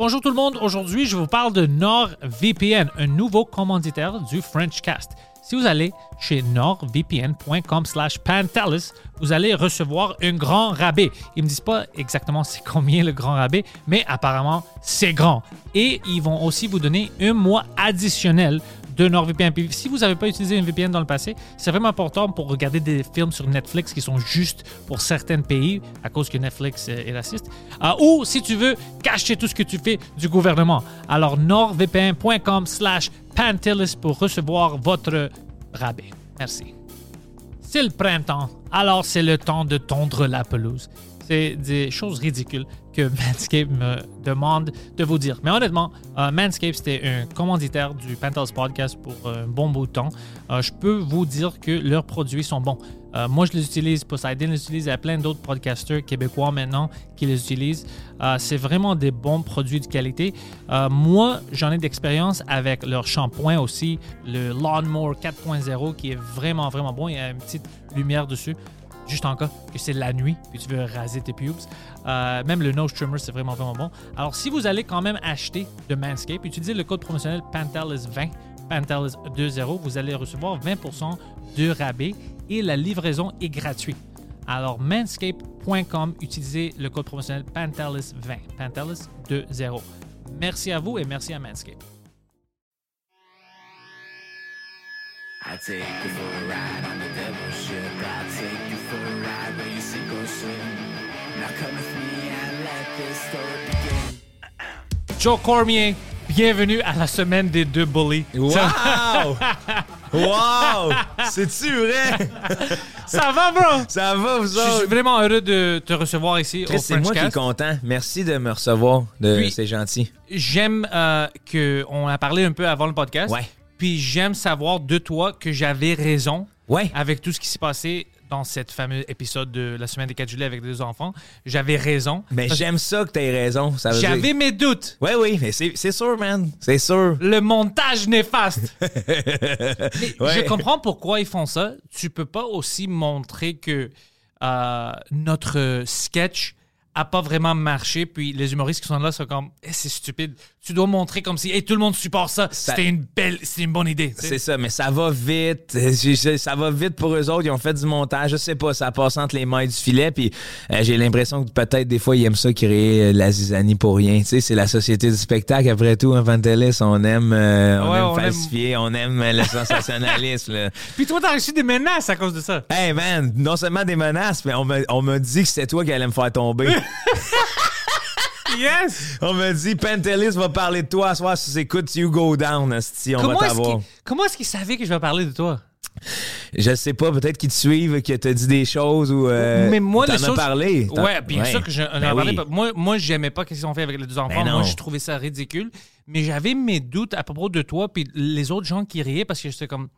Bonjour tout le monde, aujourd'hui je vous parle de NordVPN, un nouveau commanditaire du Frenchcast. Si vous allez chez nordvpn.com slash pantelis, vous allez recevoir un grand rabais. Ils me disent pas exactement c'est combien le grand rabais, mais apparemment c'est grand. Et ils vont aussi vous donner un mois additionnel NordVPN. Si vous n'avez pas utilisé un VPN dans le passé, c'est vraiment important pour regarder des films sur Netflix qui sont juste pour certains pays à cause que Netflix est raciste. Euh, ou si tu veux cacher tout ce que tu fais du gouvernement. Alors nordvpn.com slash pantelis pour recevoir votre rabais. Merci. C'est le printemps, alors c'est le temps de tondre la pelouse. C'est des choses ridicules que Manscaped me demande de vous dire. Mais honnêtement, euh, Manscaped, c'était un commanditaire du Pantelis Podcast pour un bon bout de temps. Euh, je peux vous dire que leurs produits sont bons. Euh, moi, je les utilise, Poseidon les utilise, il y a plein d'autres podcasters québécois maintenant qui les utilisent. Euh, c'est vraiment des bons produits de qualité. Moi, j'en ai d'expérience avec leur shampoing aussi, le Lawnmower 4.0 qui est vraiment, vraiment bon. Il y a une petite lumière dessus juste en cas que c'est la nuit et tu veux raser tes pubes. Euh, même le nose trimmer, c'est vraiment, vraiment bon. Alors, si vous allez quand même acheter de Manscaped, utilisez le code promotionnel Pantelis20, Pantelis20, vous allez recevoir 20% de rabais et la livraison est gratuite. Alors, manscape.com, utilisez le code promotionnel Pantelis20, Pantelis20. Merci à vous et merci à Manscaped. I take you for a ride on the devil's ship. I'll take you for a ride where you sink or swim. Now come with me and let this story begin. Joe Cormier, bienvenue à la semaine des deux bullies. Wow! wow! C'est-tu vrai? Ça va, bro? Ça va, vous Je suis autres? vraiment heureux de te recevoir ici Chris, au c'est moi qui est content. Merci de me recevoir. De... Puis- C'est gentil. J'aime euh, que on a parlé un peu avant le podcast. Ouais. Puis j'aime savoir de toi que j'avais raison Ouais. avec tout ce qui s'est passé dans cette fameux épisode de la semaine des 4 juillet avec les deux enfants. J'avais raison. Mais Parce j'aime ça que t'aies raison. Ça veut J'avais dire... mes doutes. Ouais, oui, mais c'est c'est sûr, man. C'est sûr. Le montage néfaste. Mais Ouais. Je comprends pourquoi ils font ça. Tu peux pas aussi montrer que euh, notre sketch a pas vraiment marché, puis les humoristes qui sont là sont comme Eh, c'est stupide. Tu dois montrer comme si hey, tout le monde supporte ça. Ça- C'était une belle, c'est une bonne idée. C'est ça, mais ça va vite. Ça va vite pour eux autres. Ils ont fait du montage. Je sais pas, ça passe entre les mailles du filet. Puis euh, j'ai l'impression que peut-être des fois, ils aiment ça créer euh, la zizanie pour rien. Tu sais, c'est la société du spectacle. Après tout, Vantelis, on aime, euh, on Ouais, aime on aime- falsifier, on aime euh, le sensationnalisme. là. Puis toi, t'as reçu des menaces à cause de ça. Hey man, non seulement des menaces, mais on m'a on m'a dit que c'était toi qui allais me faire tomber. Yes! on m'a dit Pantelis va parler de toi à soir si écoutes You Go Down, si on Comment va est-ce t'avoir. qu'il comment est-ce qu'il savait que je vais parler de toi? Je sais pas, peut-être qu'ils te suivent, qu'ils t'ont dit des choses ou euh, Mais moi, t'en as parlé. Ouais, bien sûr que j'en ai Ben parlé. oui. Moi, moi j'aimais pas ce qu'ils ont fait avec les deux enfants. Ben moi, je trouvais ça ridicule. Mais j'avais mes doutes à propos de toi puis les autres gens qui riaient parce que j'étais comme...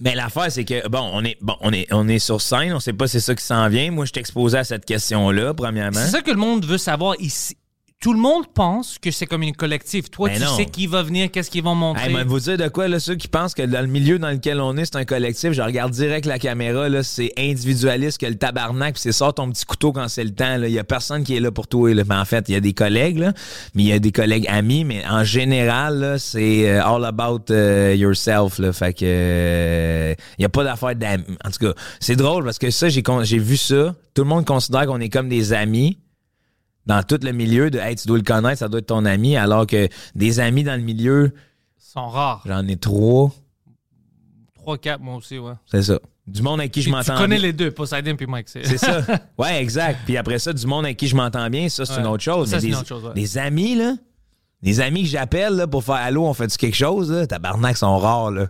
Mais l'affaire, c'est que bon, on est bon, on est on est sur scène, on sait pas c'est ça qui s'en vient. Moi, je t'exposais à cette question-là, premièrement. C'est ça que le monde veut savoir ici. Tout le monde pense que c'est comme une collective. Toi, Ben tu non. sais qui va venir, qu'est-ce qu'ils vont montrer. Hey, moi, vous dire de quoi, là, ceux qui pensent que dans le milieu dans lequel on est, c'est un collectif, je regarde direct la caméra, là, c'est individualiste que le tabarnak, puis c'est sort ton petit couteau quand c'est le temps. Il y a personne qui est là pour toi, là. Mais en fait, il y a des collègues, là, mais il y a des collègues amis, mais en général, là, c'est euh, all about euh, yourself, là. Fait que, euh, il y a pas d'affaire d'amis. En tout cas, c'est drôle parce que ça, j'ai vu ça. Tout le monde considère qu'on est comme des amis dans tout le milieu de, hey, tu dois le connaître, ça doit être ton ami, alors que des amis dans le milieu, sont rares. J'en ai trois. 3, 4, moi aussi, ouais. C'est ça. Du monde avec qui je Puis tu m'entends connais bien. les deux, Poseidon puis Mike. C'est C'est ça. Ouais, exact. Puis après ça, du monde avec qui je m'entends bien, ça, c'est Ouais. une autre chose. Ça, Mais c'est des, une autre chose, ouais. des amis, là, des amis que j'appelle là, pour faire Allô, on fait-tu quelque chose, là? Tabarnak, sont rares, là.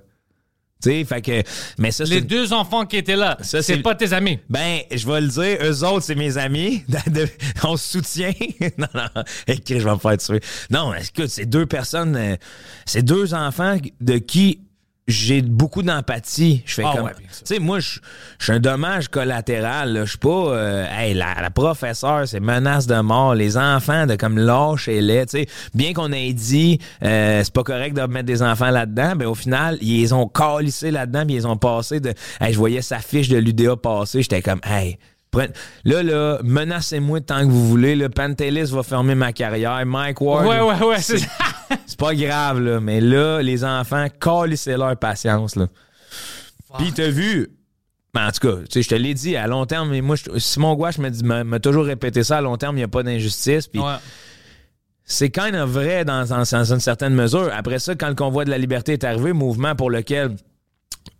Tu sais, fait que. Mais ça, c'est. Les deux enfants qui étaient là, c'est pas tes amis. Ben, je vais le dire, eux autres, c'est mes amis. On se soutient. non, non, écrit, je vais me faire tuer. Non, écoute, c'est deux personnes, euh, c'est deux enfants de qui j'ai beaucoup d'empathie. Je fais Ah comme. ouais, Tu sais, moi, je je suis un dommage collatéral. là. Je suis pas. euh, hey, la, la professeure, c'est menace de mort. Les enfants, de comme lâche et lait. Tu sais, bien qu'on ait dit, euh, c'est pas correct de mettre des enfants là-dedans, ben au final, ils ont calissés là-dedans, puis ils ont passé de. Hey, je voyais sa fiche de l'UDA passer, j'étais comme, hey. Prenez- Là, là, menacez-moi tant que vous voulez. Le Pantelis va fermer ma carrière. Mike Ward. Ouais, ouais, ouais. c'est- C'est pas grave, là. Mais là, les enfants, calissez leur patience, là. Puis t'as vu. Ben, en tout cas, je te l'ai dit, à long terme, mais moi, je- Simon Gouache m'a dit- m'a m'a toujours répété ça, à long terme, il n'y a pas d'injustice. Puis Ouais. c'est quand même vrai dans, dans- dans une certaine mesure. Après ça, quand le convoi de la liberté est arrivé, mouvement pour lequel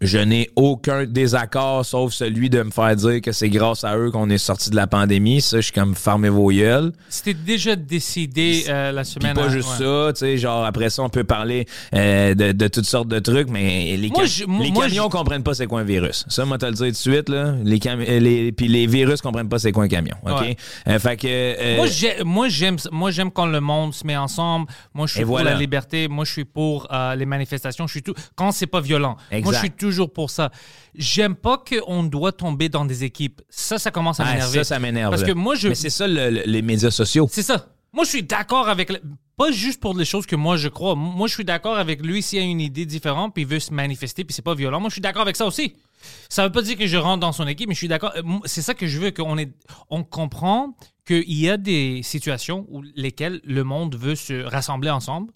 je n'ai aucun désaccord, sauf celui de me faire dire que c'est grâce à eux qu'on est sorti de la pandémie. Ça, je suis comme fermez vos gueules. C'était déjà décidé euh, la semaine. pas hein, juste ouais. ça, tu sais, genre après ça, on peut parler euh, de, de toutes sortes de trucs, mais les, Moi, cam- je- moi, les moi, camions je- comprennent pas c'est quoi un virus. Ça, moi, te le dire tout de suite, là. Les cam- euh, les, puis les virus comprennent pas c'est quoi un camion, OK? Ouais. Euh, fait que... euh, Moi, j'ai- moi, j'aime, moi, j'aime quand le monde se met ensemble. Moi, je suis pour voilà. la liberté. Moi, je suis pour euh, les manifestations. Je suis tout quand c'est pas violent. Moi, Exact. je suis toujours pour ça. J'aime pas qu'on doit tomber dans des équipes. Ça, ça commence à ah, m'énerver. ça, ça m'énerve. Parce que moi, je, Mais c'est ça, le- le- les médias sociaux. c'est ça. Moi, je suis d'accord avec. le- Pas juste pour les choses que moi je crois. Moi, je suis d'accord avec lui s'il a une idée différente puis il veut se manifester puis c'est pas violent. Moi, je suis d'accord avec ça aussi. Ça veut pas dire que je rentre dans son équipe, mais je suis d'accord. Euh, C'est ça que je veux qu'on est. On comprend qu'il y a des situations où lesquelles le monde veut se rassembler ensemble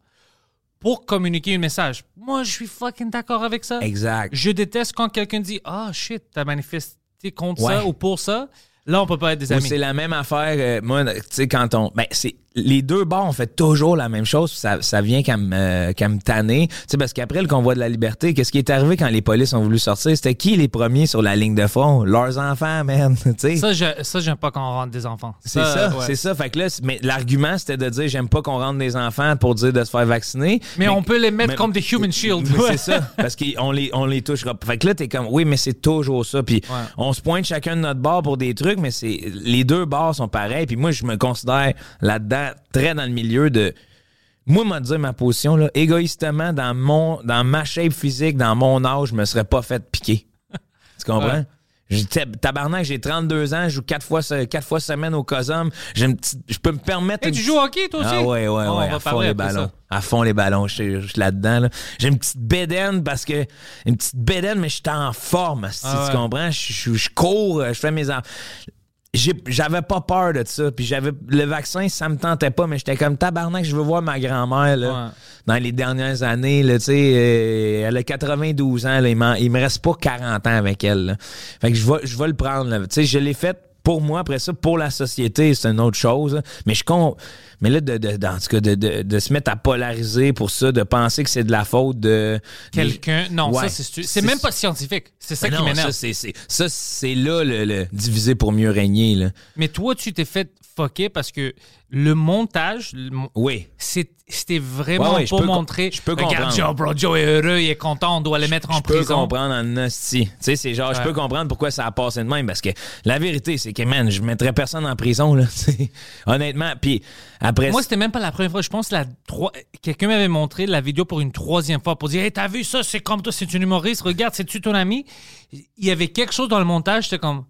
pour communiquer un message. Moi, je suis fucking d'accord avec ça. Exact. Je déteste quand quelqu'un dit Ah shit, t'as manifesté contre ça ou pour ça. Là, on peut pas être des amis. c'est la même affaire. euh, moi, tu sais, quand on. Ben, c'est. Les deux bars ont fait toujours la même chose. Ça, ça vient qu'à me, euh, qu'à me tanner. Tu sais, parce qu'après le convoi de la liberté, qu'est-ce qui est arrivé quand les polices ont voulu sortir? C'était qui les premiers sur la ligne de front? Leurs enfants, man. Tu sais. Ça, je- ça, j'aime pas quand on rentre des enfants. C'est ça, ouais. c'est ça. Fait que là, mais l'argument, c'était de dire j'aime pas qu'on rentre des enfants pour dire de se faire vacciner. Mais, on peut les mettre mais- comme des human shields. Ouais. C'est ça, parce qu'on les, on les touchera. Fait que là, t'es comme, oui, mais c'est toujours ça. Puis Ouais. on se pointe chacun de notre bar pour des trucs, mais c'est les deux bars sont pareils. Puis moi, je me considère là-dedans très dans le milieu de. Moi, m'a dire ma position, là, égoïstement, dans, mon, dans ma shape physique, dans mon âge, je me serais pas fait piquer. tu comprends? Tabarnak, j'ai 32 ans, je joue quatre fois, se- quatre fois semaine au COSOM. J'ai une petite- Je peux me permettre. Une tu joues au hockey, toi aussi? ah ouais, ouais, Oh, ouais. on à fond les ballons. À fond les ballons. Je suis- là-dedans. là. J'ai une petite bédaine parce que. Une petite bédaine, mais je suis en forme. Si Ah ouais. tu comprends? Je, je- je cours, je fais mes. J'avais pas peur de ça. Puis j'avais. Le vaccin, ça me tentait pas, mais j'étais comme tabarnak, je veux voir ma grand-mère, là. Ouais. Dans les dernières années, là, tu sais, euh, elle a 92 ans, là, il, il me reste pas 40 ans avec elle. là. Fait que je vais, je vais le prendre. là. Tu sais, je l'ai fait pour moi, après ça, pour la société, c'est une autre chose. là. Mais je con... Mais là, de, en tout cas, de, de, de se mettre à polariser pour ça, de penser que c'est de la faute de Quelqu'un. Non, Ouais. ça, c'est C'est même pas scientifique. C'est ça Mais qui non, m'énerve. ça, c'est, c'est- ça, c'est là le, le diviser pour mieux régner. Là. Mais toi, tu t'es fait fucker parce que le montage, le Oui. c'est- c'était vraiment Ouais, ouais, je peux com- montrer. je peux Regarde comprendre. Joe, bro, Joe est heureux, il est content, on doit le mettre en je peux prison. comprendre en hostie. Tu sais, c'est genre, je peux comprendre pourquoi ça a passé de même, parce que la vérité, c'est que, man, je mettrais personne en prison, là. Honnêtement, puis après... Moi, c'était même pas la première fois. Je pense que la trois... quelqu'un m'avait montré la vidéo pour une troisième fois pour dire Hey, t'as vu ça? C'est comme toi, c'est une humoriste. Regarde, c'est-tu ton ami? Il y avait quelque chose dans le montage. J'étais comme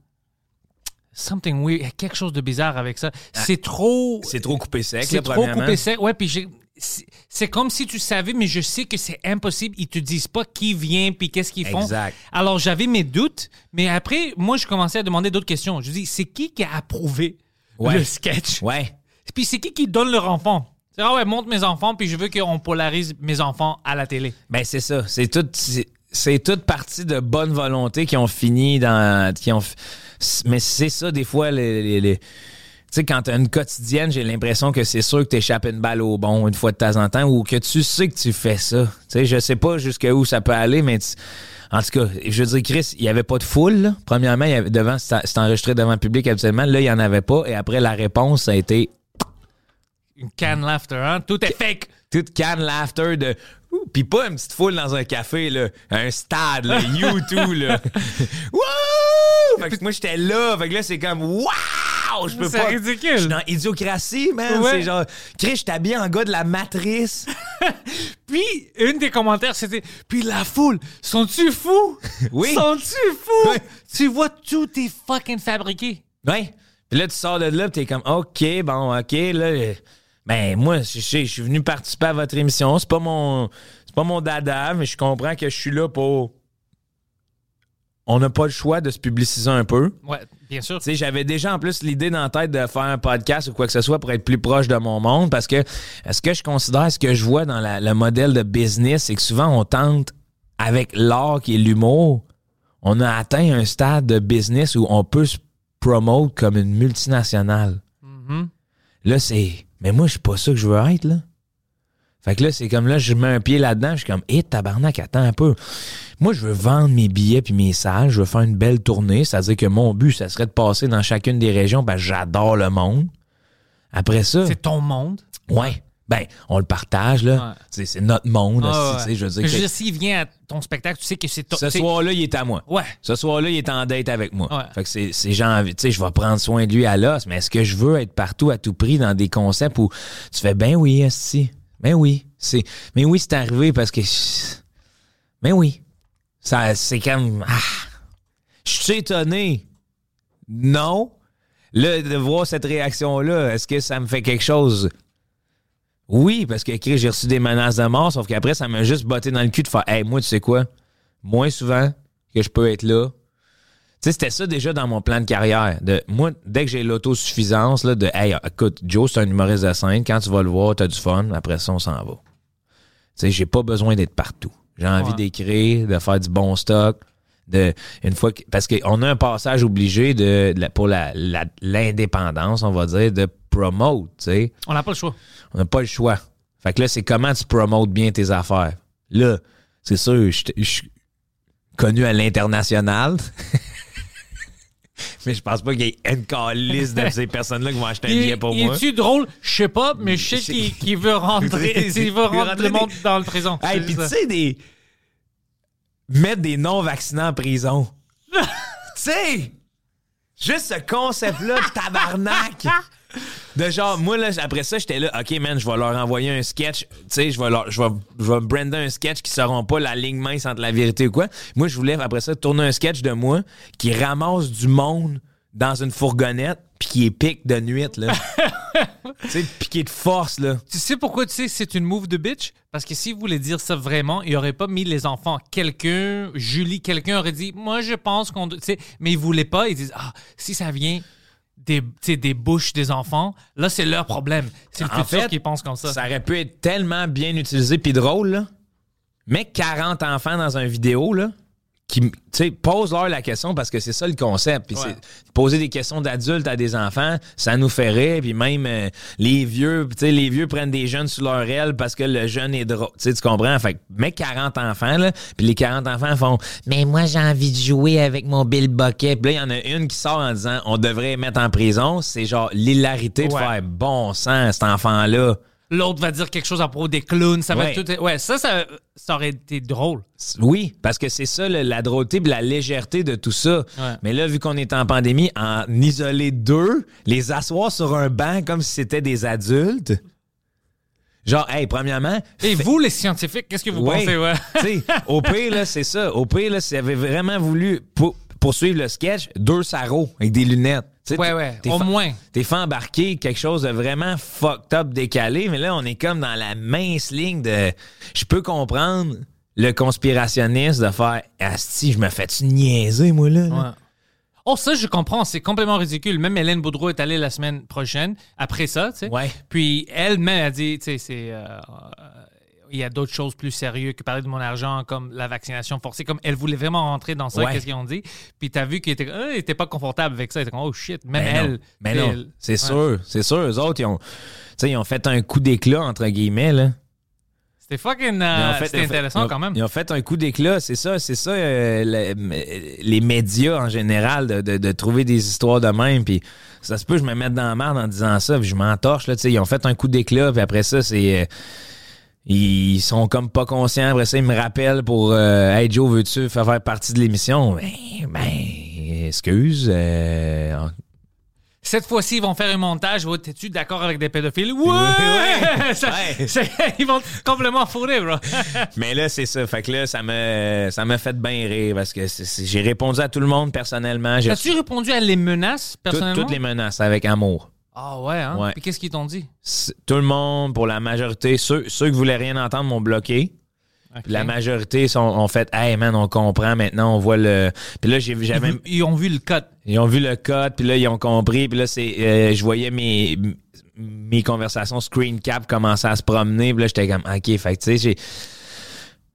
Something weird. Il y a quelque chose de bizarre avec ça. C'est trop. c'est trop coupé sec, C'est trop coupé sec. Ouais, puis j'ai. C'est c'est comme si tu savais, mais je sais que c'est impossible. Ils te disent pas qui vient puis qu'est-ce qu'ils font. Exact. Alors j'avais mes doutes, mais après, moi, je commençais à demander d'autres questions. Je dis, c'est qui qui a approuvé Ouais. le sketch? Ouais. Puis c'est qui qui donne leur enfant? C'est ah ouais, montre mes enfants, puis je veux qu'on polarise mes enfants à la télé. Ben, c'est ça. C'est tout... C'est, toute partie de bonne volonté qui ont fini dans... Qui ont, mais c'est ça, des fois, les... les- les- tu sais, quand t'as une quotidienne, j'ai l'impression que c'est sûr que t'échappes une balle au bon une fois de temps en temps ou que tu sais que tu fais ça. Tu sais, je sais pas jusqu'où ça peut aller, mais en tout cas, je veux dire, Chris, il y avait pas de foule. là. Premièrement, il y avait devant, c'était enregistré devant le public habituellement. Là, il y en avait pas. Et après, la réponse, a été Une can laughter, hein? Tout est fake. toute canne laughter de Puis pas une petite foule dans un café, là. Un stade, là. U2, là. Wouh! Fait que moi, j'étais là. Fait que là, c'est comme, waouh! Je peux C'est pas. ridicule. Je suis dans Idiocratie, man. Ouais. C'est genre, Chris, je t'habille en gars de la matrice. Puis, une des commentaires, c'était Puis la foule, sont-tu fous? Oui. Sont-tu fous? Ouais. Tu vois, tout est fucking fabriqué. Ouais. Puis là, tu sors de là, t'es comme, OK, bon, OK, là. Ben, moi, je sais, je suis venu participer à votre émission. C'est pas mon. C'est pas mon dada, mais je comprends que je suis là pour. On n'a pas le choix de se publiciser un peu. Ouais, bien sûr. Tu sais, j'avais déjà en plus l'idée dans la tête de faire un podcast ou quoi que ce soit pour être plus proche de mon monde parce que ce que je considère, ce que je vois dans la- le modèle de business, c'est que souvent on tente, avec l'art qui est l'humour, on a atteint un stade de business où on peut se promote comme une multinationale. Mhm. Là, c'est. Mais moi, je suis pas ça que je veux être, là. Fait que là, c'est comme là, je mets un pied là-dedans, je suis comme, hé, tabarnak, attends un peu. Moi, je veux vendre mes billets puis mes salles, je veux faire une belle tournée, c'est-à-dire que mon but, ça serait de passer dans chacune des régions, ben, j'adore le monde. Après ça, C'est ton monde? ouais, ben, on le partage, là. Ouais. C'est notre monde, Ah, tu sais, ouais. je veux dire. Que- s'il vient à ton spectacle, tu sais que c'est ce soir-là, il est à moi. Ouais. Ce soir-là, il est en date avec moi. Ouais. Fait que c'est, c'est envie, tu sais, je vais prendre soin de lui à l'os, mais est-ce que je veux être partout à tout prix dans des concepts où tu fais, ben oui, esti, ben oui, c'est, mais oui, c'est arrivé parce que, ben oui, ça, c'est comme, ah, je suis étonné. Non. Là, de voir cette réaction-là, est-ce que ça me fait quelque chose? Oui, parce que j'ai reçu des menaces de mort, sauf qu'après, ça m'a juste botté dans le cul de faire Hey, moi, tu sais quoi? Moins souvent que je peux être là. Tu sais, c'était ça déjà dans mon plan de carrière. De, moi, dès que j'ai l'autosuffisance, là, de Hey, écoute, Joe, c'est un humoriste de scène, quand tu vas le voir, t'as du fun, après ça, on s'en va. Tu sais, j'ai pas besoin d'être partout. J'ai envie Ouais. d'écrire, de faire du bon stock. De, une fois que, parce qu'on a un passage obligé de, de la- pour la- la- l'indépendance, on va dire, de promote, tu sais. On n'a pas le choix. On n'a pas le choix. Fait que là, c'est comment tu promotes bien tes affaires. Là, c'est sûr, je suis connu à l'international. Mais je pense pas qu'il y ait une calice de ces personnes-là qui vont acheter un Il, billet pour il moi. est-tu drôle? Je sais pas, mais je sais qu'il veut rentrer, il veut rentrer le des- monde dans le présent. Hey, puis tu sais, des. Mettre des non-vaccinants en prison. tu sais! Juste ce concept-là de tabarnak! De genre, moi, là, après ça, j'étais là, OK, man, je vais leur envoyer un sketch. Tu sais, je vais leur, je vais, je vais brander un sketch qui seront pas la ligne mince entre la vérité ou quoi. Moi, je voulais, après ça, tourner un sketch de moi qui ramasse du monde dans une fourgonnette puis qui est pique de nuit, là. tu sais, piqué de force, là. Tu sais pourquoi tu sais que c'est une move de bitch? Parce que s'il voulait dire ça vraiment, il aurait pas mis les enfants. Quelqu'un, Julie, quelqu'un aurait dit, moi je pense qu'on... doit- Tu sais, mais il voulait pas. Il dit, ah, si ça vient des, des bouches des enfants, là c'est leur problème. C'est le En futur fait, qui pense comme ça. Ça aurait pu être tellement bien utilisé puis drôle, là. Mais 40 enfants dans une vidéo, là, qui, tu sais, pose-leur la question parce que c'est ça le concept. Puis Ouais. poser des questions d'adultes à des enfants, ça nous fait rire. Puis même euh, les vieux, tu sais, les vieux prennent des jeunes sous leur aile parce que le jeune est drôle. Tu comprends? Fait que, mais 40 enfants, là, puis les 40 enfants font « Mais moi, j'ai envie de jouer avec mon Bill Bucket. » Puis là, il y en a une qui sort en disant « On devrait mettre en prison. » C'est genre l'hilarité de faire « Bon sang, cet enfant-là. » L'autre va dire quelque chose à propos des clowns. Ça va Ouais. tout... Ouais, ça, ça, ça aurait été drôle. Oui, parce que c'est ça, le- la drôleté et la légèreté de tout ça. Ouais. Mais là, vu qu'on est en pandémie, en isoler deux, les asseoir sur un banc comme si c'était des adultes. Genre, hey, premièrement. Et fait- vous, les scientifiques, qu'est-ce que vous Ouais. pensez? Ouais? Au pire, là, c'est ça. Au pire, là, s'il avait vraiment voulu pour- poursuivre le sketch, deux sarraux avec des lunettes. Ouais, ouais, au fa- moins. T'es fait embarquer quelque chose de vraiment fucked up, décalé, mais là, on est comme dans la mince ligne de. Je peux comprendre le conspirationniste de faire Asti, je me fais-tu niaiser, moi, là? là? Ouais. Oh, ça, je comprends. C'est complètement ridicule. Même Hélène Boudreau est allée la semaine prochaine après ça, tu sais. Ouais. Puis elle-même a dit, tu sais, c'est. euh, il y a d'autres choses plus sérieuses que parler de mon argent, comme la vaccination forcée. Comme elle voulait vraiment rentrer dans ça, Ouais. qu'est-ce qu'ils ont dit? Puis t'as vu qu'il était, euh, il était pas confortable avec ça. Il était comme, oh shit, même Ben elle. non. Ben tu sais, non, elle- c'est Ouais. sûr, c'est sûr. Eux autres, ils ont, tu ils ont fait un coup d'éclat, entre guillemets, là. C'était fucking. Ils euh, fait- c'était ils fait- intéressant ils quand même. Ils ont fait un coup d'éclat, c'est ça, c'est ça, euh, le- les médias en général, de, de- de trouver des histoires de même, puis ça se peut que je me mette dans la merde en disant ça, puis je m'entorche, là, tu sais, ils ont fait un coup d'éclat, puis après ça, c'est... ils sont comme pas conscients. Après ça, ils me rappellent pour euh, Hey Joe, veux-tu faire, faire partie de l'émission? Ben, ben, excuse. euh, Cette fois-ci, ils vont faire un montage. Oh, T'es-tu d'accord avec des pédophiles? Ouais! Ouais. Ça- Ouais. c'est- ils vont complètement fourrer, bro. Mais là, c'est ça. Fait que là, ça m'a ça m'a fait bien rire parce que j'ai répondu à tout le monde personnellement. As-tu répondu à les menaces, tout- personnellement? toutes les menaces avec amour. Ah ouais, hein? Ouais. Puis qu'est-ce qu'ils t'ont dit? Tout le monde, pour la majorité, ceux, ceux qui voulaient rien entendre m'ont bloqué. Puis la majorité sont, ont fait Hey man, on comprend maintenant, on voit le. Puis là, j'ai- j'avais. Ils ont vu le cut. Ils ont vu le code, puis là, ils ont compris. Puis là, c'est, euh, je voyais mes, mes conversations screen cap commencer à se promener. Puis là, j'étais comme, OK, fait que, tu sais, j'ai...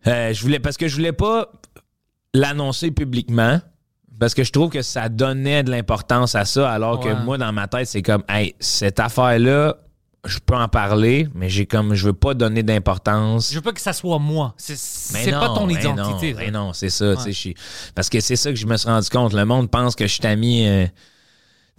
euh, je voulais... Parce que je voulais pas l'annoncer publiquement. Parce que je trouve que ça donnait de l'importance à ça, alors Ouais. que moi, dans ma tête, c'est comme, hey, cette affaire-là, je peux en parler, mais j'ai comme, je veux pas donner d'importance. Je veux pas que ça soit moi. C'est pas ton mais identité. Non, mais non, c'est ça. Parce que c'est ça que je me suis rendu compte. Le monde pense que je suis ami. euh,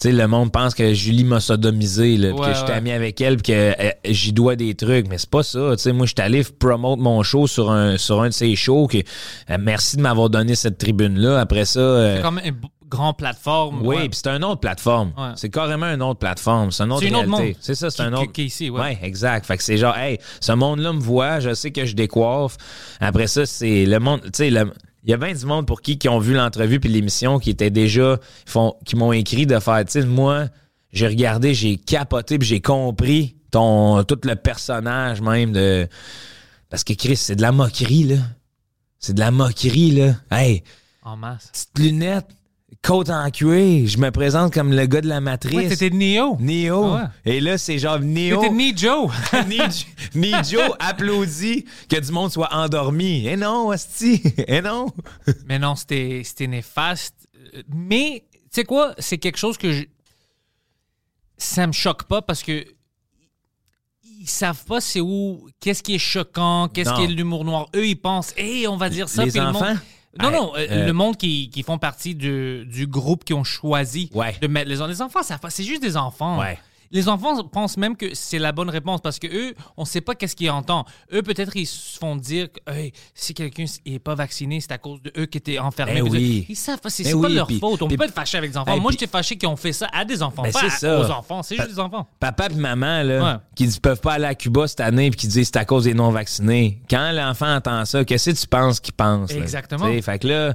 sais, le monde pense que Julie m'a sodomisé, là, Ouais, que je suis ami avec elle, que euh, j'y dois des trucs. Mais c'est pas ça. Sais, moi, je suis allé promote mon show sur un, sur un de ces shows. Que, euh, merci de m'avoir donné cette tribune-là. Après ça. euh, C'est comme une b- grande plateforme. oui, puis c'est une autre plateforme. Ouais. C'est carrément une autre plateforme. C'est une autre C'est une autre monde C'est ça, c'est un autre. qui ici, ouais. ouais. exact. Fait que c'est genre, hey, ce monde-là me voit, je sais que je décoiffe. Après ça, c'est le monde, tu sais, le- il y a bien du monde pour qui qui ont vu l'entrevue puis l'émission qui étaient déjà, font, qui m'ont écrit de faire, tu moi, j'ai regardé, j'ai capoté puis j'ai compris ton, tout le personnage même de, parce que Chris, c'est de la moquerie, là. C'est de la moquerie, là. Hey, En masse. petites lunettes, côte en cuir. Je me présente comme le gars de la matrice. Ouais, t'étais Neo. Neo. Ah ouais. Et là, c'est genre Neo. T'étais Ni Joe. Ni, ni Joe applaudit que du monde soit endormi. Eh non, Asti. Eh non. Mais non, c'était néfaste. Mais, tu sais quoi? C'est quelque chose que je... Ça me choque pas parce que ils savent pas c'est où, qu'est-ce qui est choquant, qu'est-ce qui est l'humour noir. Eux, ils pensent, hé, on va dire ça. Les puis le enfants? monde- Non, non, euh, euh, le monde qui, qui font partie du, du groupe qui ont choisi Ouais. de mettre les, les enfants. pas, C'est juste des enfants. Ouais. Les enfants pensent même que c'est la bonne réponse parce que eux, on sait pas qu'est-ce qu'ils entendent. Eux, peut-être, ils se font dire que hey, si quelqu'un n'est pas vacciné, c'est à cause de eux qui étaient enfermés. Ben oui. Ils savent pas, c'est Ben c'est pas oui, leur faute. On puis- peut pas être fâché avec des enfants. Hey, Moi, j'étais fâché qu'ils ont fait ça à des enfants, Ben, pas à- aux enfants. C'est juste des enfants. Papa et maman, là, Ouais. qui ne peuvent pas aller à Cuba cette année puis qui disent c'est à cause des non-vaccinés. Quand l'enfant entend ça, qu'est-ce que tu penses qu'il pense? Exactement. Tu Fait que là,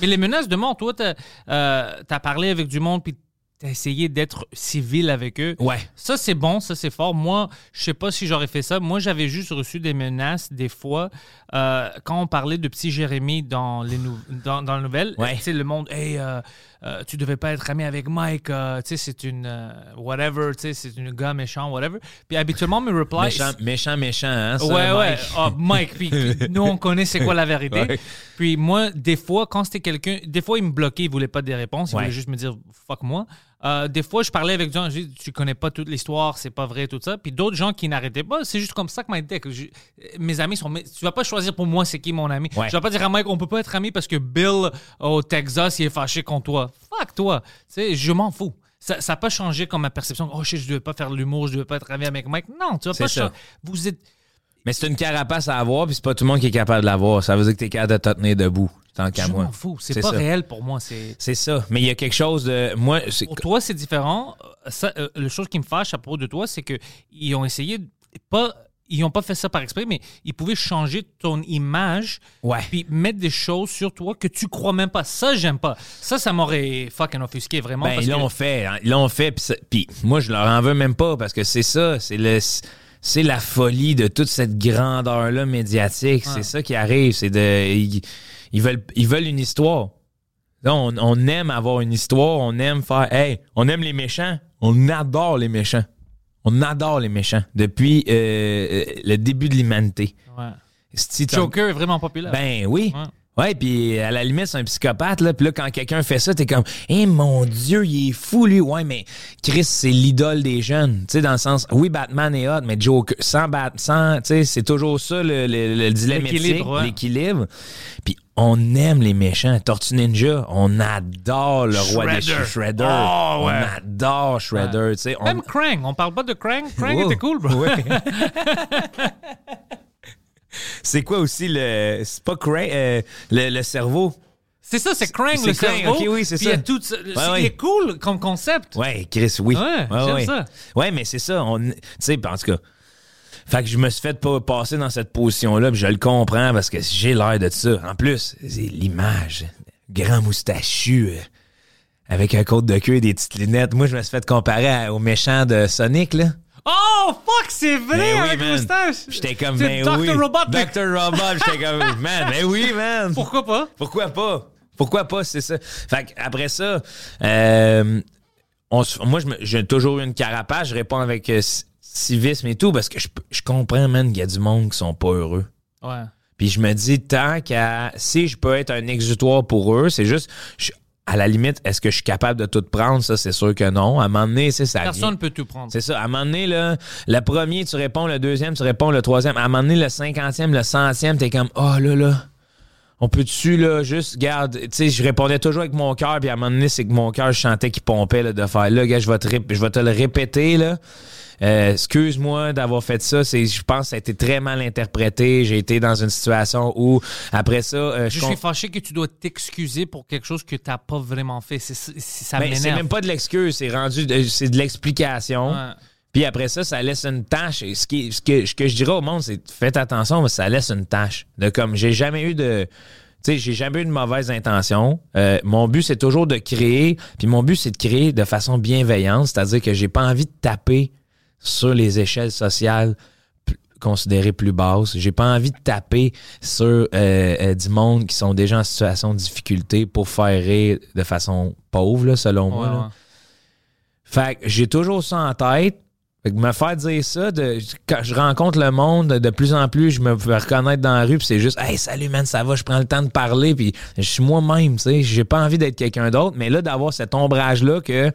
Mais les menaces de mort, toi, t'as as parlé avec du monde puis t'as essayé d'être civil avec eux. ouais. Ça, c'est bon, ça, c'est fort. Moi, je sais pas si j'aurais fait ça. Moi, j'avais juste reçu des menaces des fois euh, quand on parlait de petit Jérémy dans les nou- dans, dans la nouvelle. Ouais. Tu sais, le monde, hey, euh, euh, tu devais pas être ami avec Mike. euh, tu sais, c'est une euh, whatever. Tu sais, c'est une gars méchant, whatever. Puis habituellement, mes replies. Méchant, méchant, méchant, hein, ça, Ouais, ouais. Mike? Ah, Mike, puis nous, on connaît c'est quoi la vérité. Ouais. Puis moi, des fois, quand c'était quelqu'un, des fois, il me bloquait, il voulait pas des réponses, il Ouais. voulait juste me dire fuck moi. Euh, des fois, je parlais avec des gens, je dis, tu connais pas toute l'histoire, c'est pas vrai, tout ça. Puis d'autres gens qui n'arrêtaient pas, c'est juste comme ça que m'a été. que je- Mes amis sont. Tu vas pas choisir pour moi c'est qui mon ami. Ouais. Je vais pas dire à Mike, on peut pas être amis parce que Bill au Texas, il est fâché contre toi. Fuck toi. Tu sais, je m'en fous. Ça n'a pas changé comme ma perception. Oh shit, je devais pas faire de l'humour, je devais pas être ami avec Mike. Non, tu vas pas ça. Vous êtes. Mais c'est une carapace à avoir, puis c'est pas tout le monde qui est capable de l'avoir. Ça veut dire que t'es capable de te tenir debout, tant qu'à Je moi. m'en fous. C'est pas ça. réel pour moi. C'est. Ça. Mais il y a quelque chose de. Moi. Pour toi, c'est différent. Ça, euh, le chose qui me fâche à propos de toi, c'est qu'ils ont essayé, de- pas, ils n'ont pas fait ça par exprès, mais ils pouvaient changer ton image, Ouais. puis mettre des choses sur toi que tu crois même pas. Ça, j'aime pas. Ça, ça m'aurait fucking offusqué vraiment. Ben, parce ils que- l'ont fait. hein. Ils l'ont fait. Puis moi, je leur en veux même pas parce que c'est ça. C'est le. C'est la folie de toute cette grandeur-là médiatique. C'est ça qui arrive. C'est de. Ils, ils veulent, ils veulent une histoire. Là, on, on aime avoir une histoire. On aime faire. Hey, on aime les méchants. On adore les méchants. On adore les méchants depuis euh, euh, le début de l'humanité. Ouais. Si Joker est vraiment populaire. ben oui. Ouais. Ouais, puis à la limite, c'est un psychopathe, là. Puis là, quand quelqu'un fait ça, t'es comme, eh mon Dieu, il est fou, lui. Ouais, mais Chris, c'est l'idole des jeunes. Tu sais, dans le sens, oui, Batman est hot, mais Joker, sans Bat, sans, tu sais, c'est toujours ça, le, le- le dilemme L'équilibre, l'équilibre. Puis on aime les méchants. Tortue Ninja, on adore le roi des Shredder. Shredder. Oh, ouais. On adore Shredder, tu sais. on- Même Krang. On parle pas de Krang. Krang était cool, bro. ouais. C'est quoi aussi le. C'est pas euh, le, le cerveau? C'est ça, c'est Krang, le cerveau. ok, oui, c'est ça. tout Ouais, ouais. Cool comme concept. Ouais, Chris, oui. Ouais, j'aime ça. Ouais, mais c'est ça. On, tu sais, en tout cas. Fait que je me suis fait pas passer dans cette position-là, puis je le comprends parce que j'ai l'air de ça. En plus, c'est l'image. Grand moustachu, euh, avec un côte de queue et des petites lunettes. Moi, je me suis fait comparer au méchant de Sonic, là. Oh, fuck, c'est vrai, Ben oui, avec man. moustache. J'étais comme, ben Dr. oui. Robotnik. Dr. Robot, j'étais comme, man, ben oui, man. Pourquoi pas? Pourquoi pas? Pourquoi pas, c'est ça. Fait que après ça, euh, on moi, j'ai toujours eu une carapace. Je réponds avec euh, ci- civisme et tout parce que je, je comprends, man, qu'il y a du monde qui sont pas heureux. Ouais. Puis je me dis, tant qu'à. Si je peux être un exutoire pour eux, c'est juste. je- à la limite, est-ce que je suis capable de tout prendre? Ça, c'est sûr que non. À un moment donné, c'est ça. Personne ne peut tout prendre. C'est ça. À un moment donné, là, le premier, tu réponds, le deuxième, tu réponds, le troisième. À un moment donné, le cinquantième, le centième, t'es comme, oh là là, on peut-tu, là, juste, garde, tu sais, je répondais toujours avec mon cœur, puis à un moment donné, c'est que mon cœur, je sentais qu'il pompait, là, de faire, là, gars, je vais te, rép- je vais te le répéter, là. Euh, excuse-moi d'avoir fait ça. C'est, je pense que ça a été très mal interprété. J'ai été dans une situation où, après ça, euh, Je suis fâché que tu dois t'excuser pour quelque chose que tu n'as pas vraiment fait. C'est, ça Ben, c'est même pas de l'excuse, c'est rendu, de- c'est de l'explication. Ouais. Puis après ça, ça laisse une tâche. Et ce, qui, ce, que, ce que je dirais au monde, c'est faites attention, mais ça laisse une tâche. De comme, j'ai jamais eu de. Tu sais, j'ai jamais eu de mauvaise intention. Euh, mon but, c'est toujours de créer. Puis mon but, c'est de créer de façon bienveillante. C'est-à-dire que j'ai pas envie de taper sur les échelles sociales considérées plus basses. J'ai pas envie de taper sur euh, euh, du monde qui sont déjà en situation de difficulté pour faire rire de façon pauvre, là, selon moi. Ouais, là. ouais. Fait que j'ai toujours ça en tête. Fait que me faire dire ça, de, quand je rencontre le monde, de plus en plus, je me fais reconnaître dans la rue, puis c'est juste, hey, salut, man, ça va, je prends le temps de parler, puis je suis moi-même, tu sais, j'ai pas envie d'être quelqu'un d'autre, mais là, d'avoir cet ombrage-là que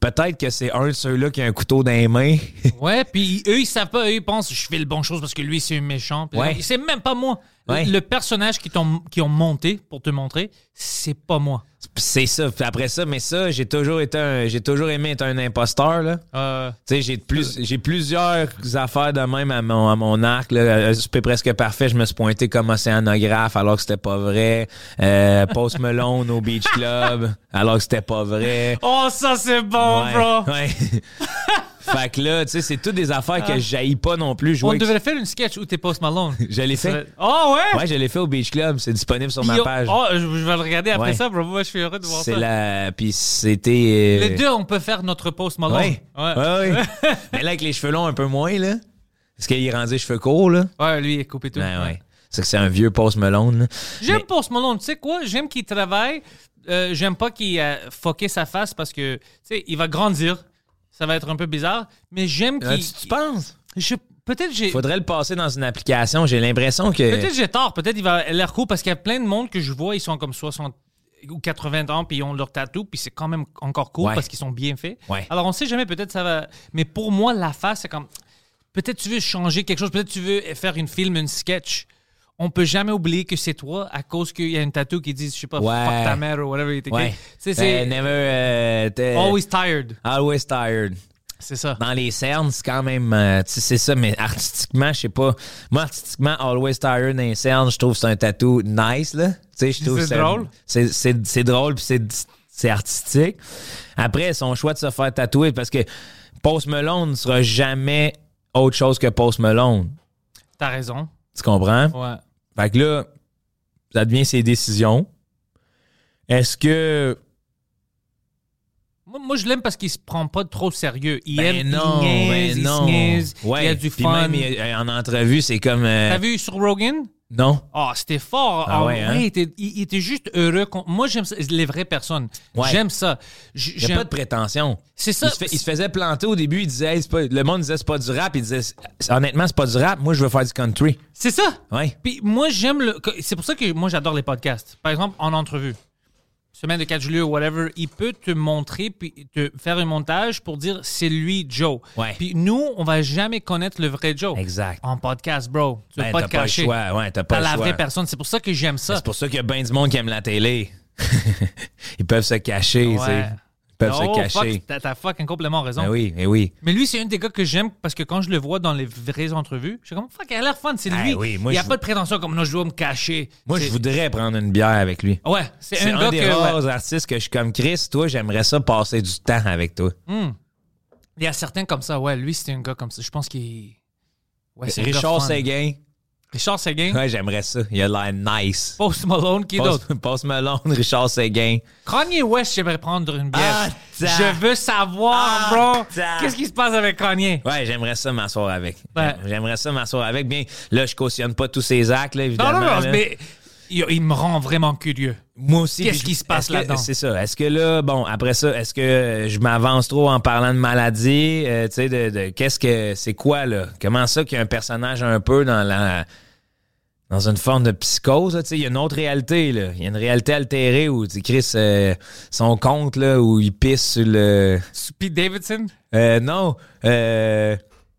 peut-être que c'est un de ceux-là qui a un couteau dans les mains. Ouais, puis eux, ils savent pas, eux, ils pensent je fais le bon chose parce que lui, c'est un méchant. Puis Ouais. C'est même pas moi. Ouais. Le personnage qui, ont monté pour te montrer, c'est pas moi. c'est ça. Après ça, mais ça, j'ai toujours été un, j'ai toujours aimé être un imposteur, là. Euh, j'ai plus, j'ai plusieurs affaires de même à mon, à mon arc. Là. Euh, C'est presque parfait. Je me suis pointé comme océanographe alors que c'était pas vrai. Euh, Post Malone au Beach Club alors que c'était pas vrai. Oh, ça, c'est bon, Ouais, bro! ouais. fait que là, tu sais, c'est toutes des affaires que j'haïs pas non plus. On Jouer avec- devrait faire une sketch où t'es Post Malone. Je l'ai fait. Oh, ouais? Ouais, je l'ai fait au Beach Club. C'est disponible sur ma Yo- page. Oh, je, je vais le regarder après Ouais. ça, bro. Moi, je suis heureux de voir C'est ça. la. Puis c'était. euh, Les deux, on peut faire notre Post Malone. Ouais. Ouais, ouais. Mais là, avec les cheveux longs un peu moins, là. Parce qu'il est rendu les cheveux courts, là. Ouais, lui, il est coupé tout. Ouais, ouais. C'est que c'est un vieux Post Malone, là. J'aime Post Malone. Tu sais quoi? J'aime qu'il travaille. Euh, J'aime pas qu'il a fucké sa face parce que, tu sais, il va grandir. Ça va être un peu bizarre. Mais j'aime qu'il. Ah, tu, tu penses? Je- Peut-être j'ai. Faudrait le passer dans une application. J'ai l'impression que. Peut-être j'ai tort. Peut-être il va l'air cool parce qu'il y a plein de monde que je vois, ils sont comme 60 ou 80 ans puis ils ont leur tatou puis c'est quand même encore cool Ouais. parce qu'ils sont bien faits. Ouais. Alors on sait jamais, peut-être ça va. Mais pour moi, la face, c'est comme. Peut-être tu veux changer quelque chose, peut-être tu veux faire une film, une sketch. On peut jamais oublier que c'est toi à cause qu'il y a une tatou qui dit, je sais pas, Ouais. fuck ta mère ou whatever. Ouais. C'est, never. euh, always tired. Always tired. C'est ça. Dans les cernes, c'est quand même. euh, c'est ça, mais artistiquement, je sais pas. Moi, artistiquement, Always tired dans les cernes, je trouve que c'est un tatou nice, là. Tu sais, je trouve C'est drôle. C'est, drôle, puis c'est, c'est artistique. Après, son choix de se faire tatouer, parce que Post Malone ne sera jamais autre chose que Post Malone. T'as raison. Tu comprends? Ouais. Fait que là, ça devient ses décisions. Est-ce que. Moi, moi, je l'aime parce qu'il se prend pas trop au sérieux. Il Ben aime, non, il niaise, ben il non. se niaise, Ouais, il y a du fun. même, il- en entrevue, c'est comme. euh, T'as vu sur Rogan? Non. Ah, c'était fort. Ah Ah, ouais, hein? il, était, il- il était juste heureux. Moi, j'aime ça. Les vraies personnes. Ouais. J'aime ça. J- Il n'y a j'aime- pas de prétention. C'est ça. Il se, fait- il se faisait planter au début, il disait, Hey, c'est pas- le monde disait c'est pas du rap, il disait honnêtement c'est pas du rap, moi je veux faire du country. C'est ça. Ouais. Puis moi, j'aime le. C'est pour ça que moi, j'adore les podcasts. Par exemple, en entrevue. Semaine de 4 juillet ou whatever, il peut te montrer puis te faire un montage pour dire c'est lui, Joe. Ouais. Puis nous, on va jamais connaître le vrai Joe. Exact. En podcast, bro. Tu Ben, pas te pas le cacher. choix, ouais, t'as pas le la choix. vraie personne. C'est pour ça que j'aime ça. C'est pour ça qu'il y a bien du monde qui aime la télé. Ils peuvent se cacher, tu sais. Ouais. Peuvent se cacher. fuck, t'as, fucking complètement raison. Ben oui, mais oui. Mais lui, c'est un des gars que j'aime parce que quand je le vois dans les vraies entrevues, je suis comme, fuck, il a l'air fun, c'est Ah lui. oui, moi, il n'y a je- pas de prétention comme, non, je dois me cacher. Moi, je voudrais prendre une bière avec lui. Ouais, c'est, un, un, gars des que. rares ouais. artistes que je suis comme Chris. Toi, j'aimerais ça passer du temps avec toi. Il y a certains comme ça, ouais. Lui, c'est un gars comme ça. Je pense qu'il. Ouais, c'est Richard. Séguin. Richard Seguin. Ouais, j'aimerais ça. Il a l'air nice. Post Malone, qui d'autre? Post, Malone, Richard Séguin. Kanye West, j'aimerais prendre une bière. Attends. Je veux savoir, bro. Qu'est-ce qui se passe avec Kanye? Ouais, j'aimerais ça m'asseoir avec. Ouais. J'aimerais ça m'asseoir avec. Bien, là, je cautionne pas tous ces actes, là, Non, évidemment. non, non, là. mais il, il me rend vraiment curieux. Moi aussi. Qu'est-ce qui se passe là-dedans? C'est ça. Est-ce que là, bon, après ça, est-ce que je m'avance trop en parlant de maladie? Euh, tu sais, de, de- qu'est-ce que c'est quoi, là? Comment ça qu'il y a un personnage un peu dans la. Dans une forme de psychose, là, tu sais, il y a une autre réalité. Il y a une réalité altérée où, Chris, euh, son compte, là, où il pisse sur le. Pete Davidson? Euh, non, euh,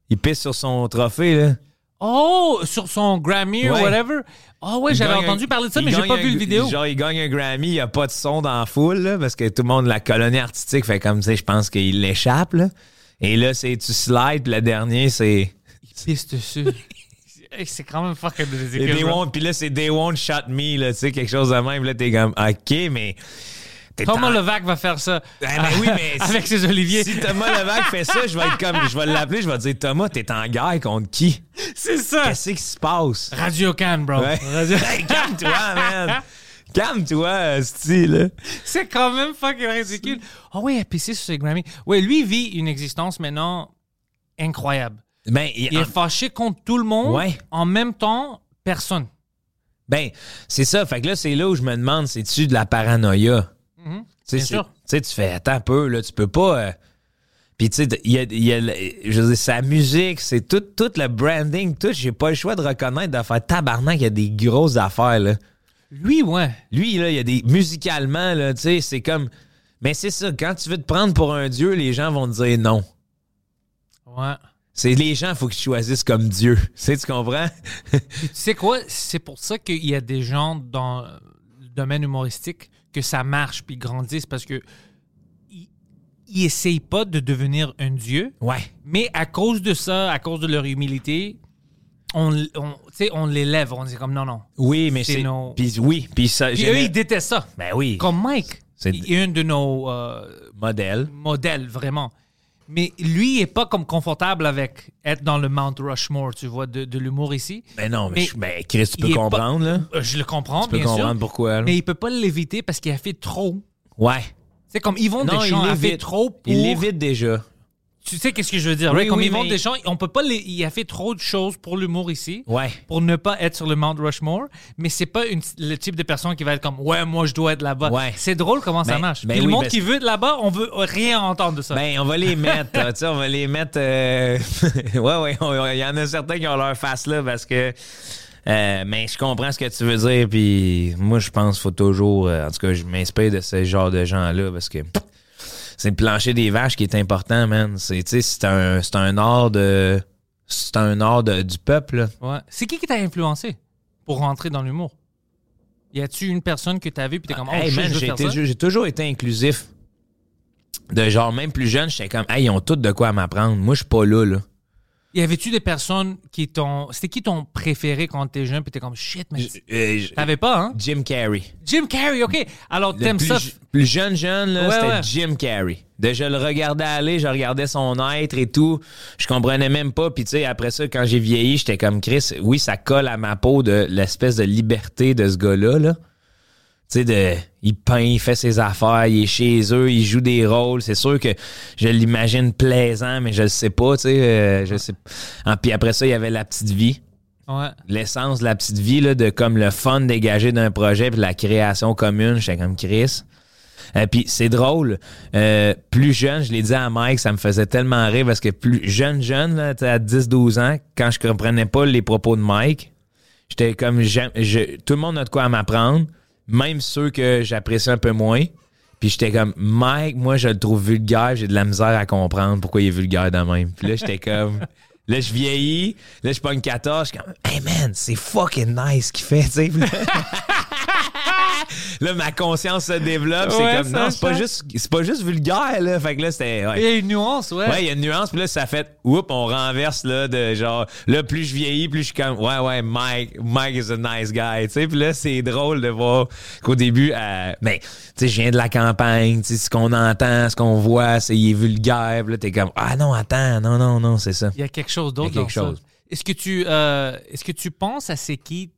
il pisse sur son trophée, là. Oh, sur son Grammy ou Ouais. whatever? Oh, ouais, j'avais entendu un- parler de ça, mais j'ai pas un- vu le vidéo. Genre, il gagne un Grammy, il n'y a pas de son dans la foule, là, parce que tout le monde, la colonie artistique, fait comme, tu sais, je pense qu'il l'échappe, là. Et là, c'est tu slides, puis le dernier, c'est. Il pisse dessus. C'est quand même they bro. won't, puis là, c'est They Won't Shot Me, là, tu sais, quelque chose de même. Là, t'es comme, OK, mais. Thomas Levac va faire ça. Ah, ben oui, mais Avec si- ses oliviers. Si Thomas Levac fait ça, je vais être comme, je vais l'appeler, je vais dire, Thomas, t'es en guerre contre qui? C'est ça. Qu'est-ce qui se passe? Radio Can, bro. Ouais. Radio- Hey, calme-toi, man! Calme-toi, style. C'est quand même fucking ridicule. Oh oui, il a pissé sur ses Grammy. Oui, lui vit une existence maintenant incroyable. Ben, il- Il est fâché contre tout le monde. Ouais. En même temps, personne. Ben, c'est ça. Fait que là, c'est là où je me demande, c'est-tu de la paranoïa? Tu sais, Bien c'est- sûr. Tu sais, tu fais, attends un peu, là, tu peux pas. euh, Puis, tu sais, il y a, y a je veux dire, sa musique, c'est tout, tout le branding, tout. J'ai pas le choix de reconnaître, de faire tabarnak, il y a des grosses affaires, là. Lui, ouais. Lui, là, il y a des. Musicalement, là, tu sais, c'est comme. Mais c'est ça, quand tu veux te prendre pour un dieu, les gens vont te dire non. Ouais. C'est les gens, il faut qu'ils choisissent comme Dieu. Tu sais, tu comprends? Tu sais quoi? C'est pour ça qu'il y a des gens dans le domaine humoristique que ça marche puis grandissent parce que ils, essayent pas de devenir un dieu, Ouais. mais à cause de ça, à cause de leur humilité, on, on, on l'élève. On dit comme non, non. Oui, mais C'est nos- Puis oui, puis ça. Puis eux, ils détestent ça. Ben oui. Comme Mike. C'est- un de nos euh, Modèle. modèles, vraiment. Mais lui, il est pas comme confortable avec être dans le Mount Rushmore, tu vois, de, de l'humour ici. Ben non, mais, Mais je- ben, Chris, tu peux pas- comprendre, là. Euh, Je le comprends, Tu peux bien comprendre sûr. pourquoi, là. Mais il peut pas l'éviter parce qu'il a fait trop. Ouais. C'est comme Yvon Non, Deschamps il a fait trop pour... Il l'évite déjà. Tu sais qu'est-ce que je veux dire? Oui, right? Comme oui, Yvon mais- Deschamps, on peut pas... les- Il a fait trop de choses pour l'humour ici. Ouais. Pour ne pas être sur le Mount Rushmore. Mais c'est pas une- le type de personne qui va être comme « Ouais, moi, je dois être là-bas. Ouais. C'est drôle comment ça Ben- marche. ben Puis le monde parce- qui veut être là-bas, on veut rien entendre de ça. Ben, on va les mettre, tu sais, on va les mettre. euh, ouais, ouais, il y en a certains qui ont leur face là parce que. euh, mais je comprends ce que tu veux dire, puis moi, je pense qu'il faut toujours. euh, en tout cas, je m'inspire de ce genre de gens-là parce que c'est le plancher des vaches qui est important, man. C'est, tu sais, c'est un, c'est un art de. C'est un art de- du peuple, là. Ouais. C'est qui qui t'a influencé pour rentrer dans l'humour? Y a-tu une personne que t'as vue puis t'es comme « Oh, Hey, man, j'ai, été- toujours été inclusif. De genre, même plus jeune, j'étais comme, hey, ils ont tout de quoi à m'apprendre. Moi, je suis pas là, là. Y avait-tu des personnes qui t'ont... C'était qui ton préféré quand t'es jeune puis t'es comme « Shit, mais Euh, t'avais pas, hein? Jim Carrey. Jim Carrey, OK. Alors, t'aimes ça? plus jeune, jeune, là, Ouais, c'était ouais. Jim Carrey. De je le regardais aller, je regardais son être et tout. Je comprenais même pas. Puis, tu sais, après ça, quand j'ai vieilli, j'étais comme Chris. Oui, ça colle à ma peau de l'espèce de liberté de ce gars-là, là. Tu sais, de, il peint, il fait ses affaires, il est chez eux, il joue des rôles. C'est sûr que je l'imagine plaisant, mais je le sais pas, tu sais. euh, je sais. Ah, puis après ça, il y avait la petite vie Ouais. l'essence de la petite vie, là, de comme le fun dégagé d'un projet puis la création commune, j'étais comme Chris. Et puis c'est drôle, euh, plus jeune, je l'ai dit à Mike, ça me faisait tellement rire parce que plus jeune, jeune, là, à 10-12 ans, quand je comprenais pas les propos de Mike, j'étais comme, je- tout le monde a de quoi à m'apprendre, même ceux que j'apprécie un peu moins. Puis j'étais comme, Mike, moi, je le trouve vulgaire, j'ai de la misère à comprendre pourquoi il est vulgaire de même. Puis là, j'étais comme, là, je vieillis, là, je pogne 14, je suis comme, hey man, c'est fucking nice ce qu'il fait, tu sais. Là- ma conscience se développe. C'est comme, non, c'est pas juste, c'est pas juste vulgaire, là. Fait que là, c'était, ouais. Il y a une nuance, ouais. Ouais, il y a une nuance, puis là, ça fait, oups, on renverse, là, de genre, là, plus je vieillis, plus je suis comme, ouais, ouais, Mike, Mike is a nice guy, tu sais, puis là, c'est drôle de voir qu'au début, euh, ben, tu sais, je viens de la campagne, tu sais, ce qu'on entend, ce qu'on voit, c'est, il est vulgaire, puis là, t'es comme, ah non, attends, non, non, non, c'est ça. Il y a quelque chose d'autre dans quelque chose. ça. Est-ce que tu euh, est-ce que tu penses à c'est qui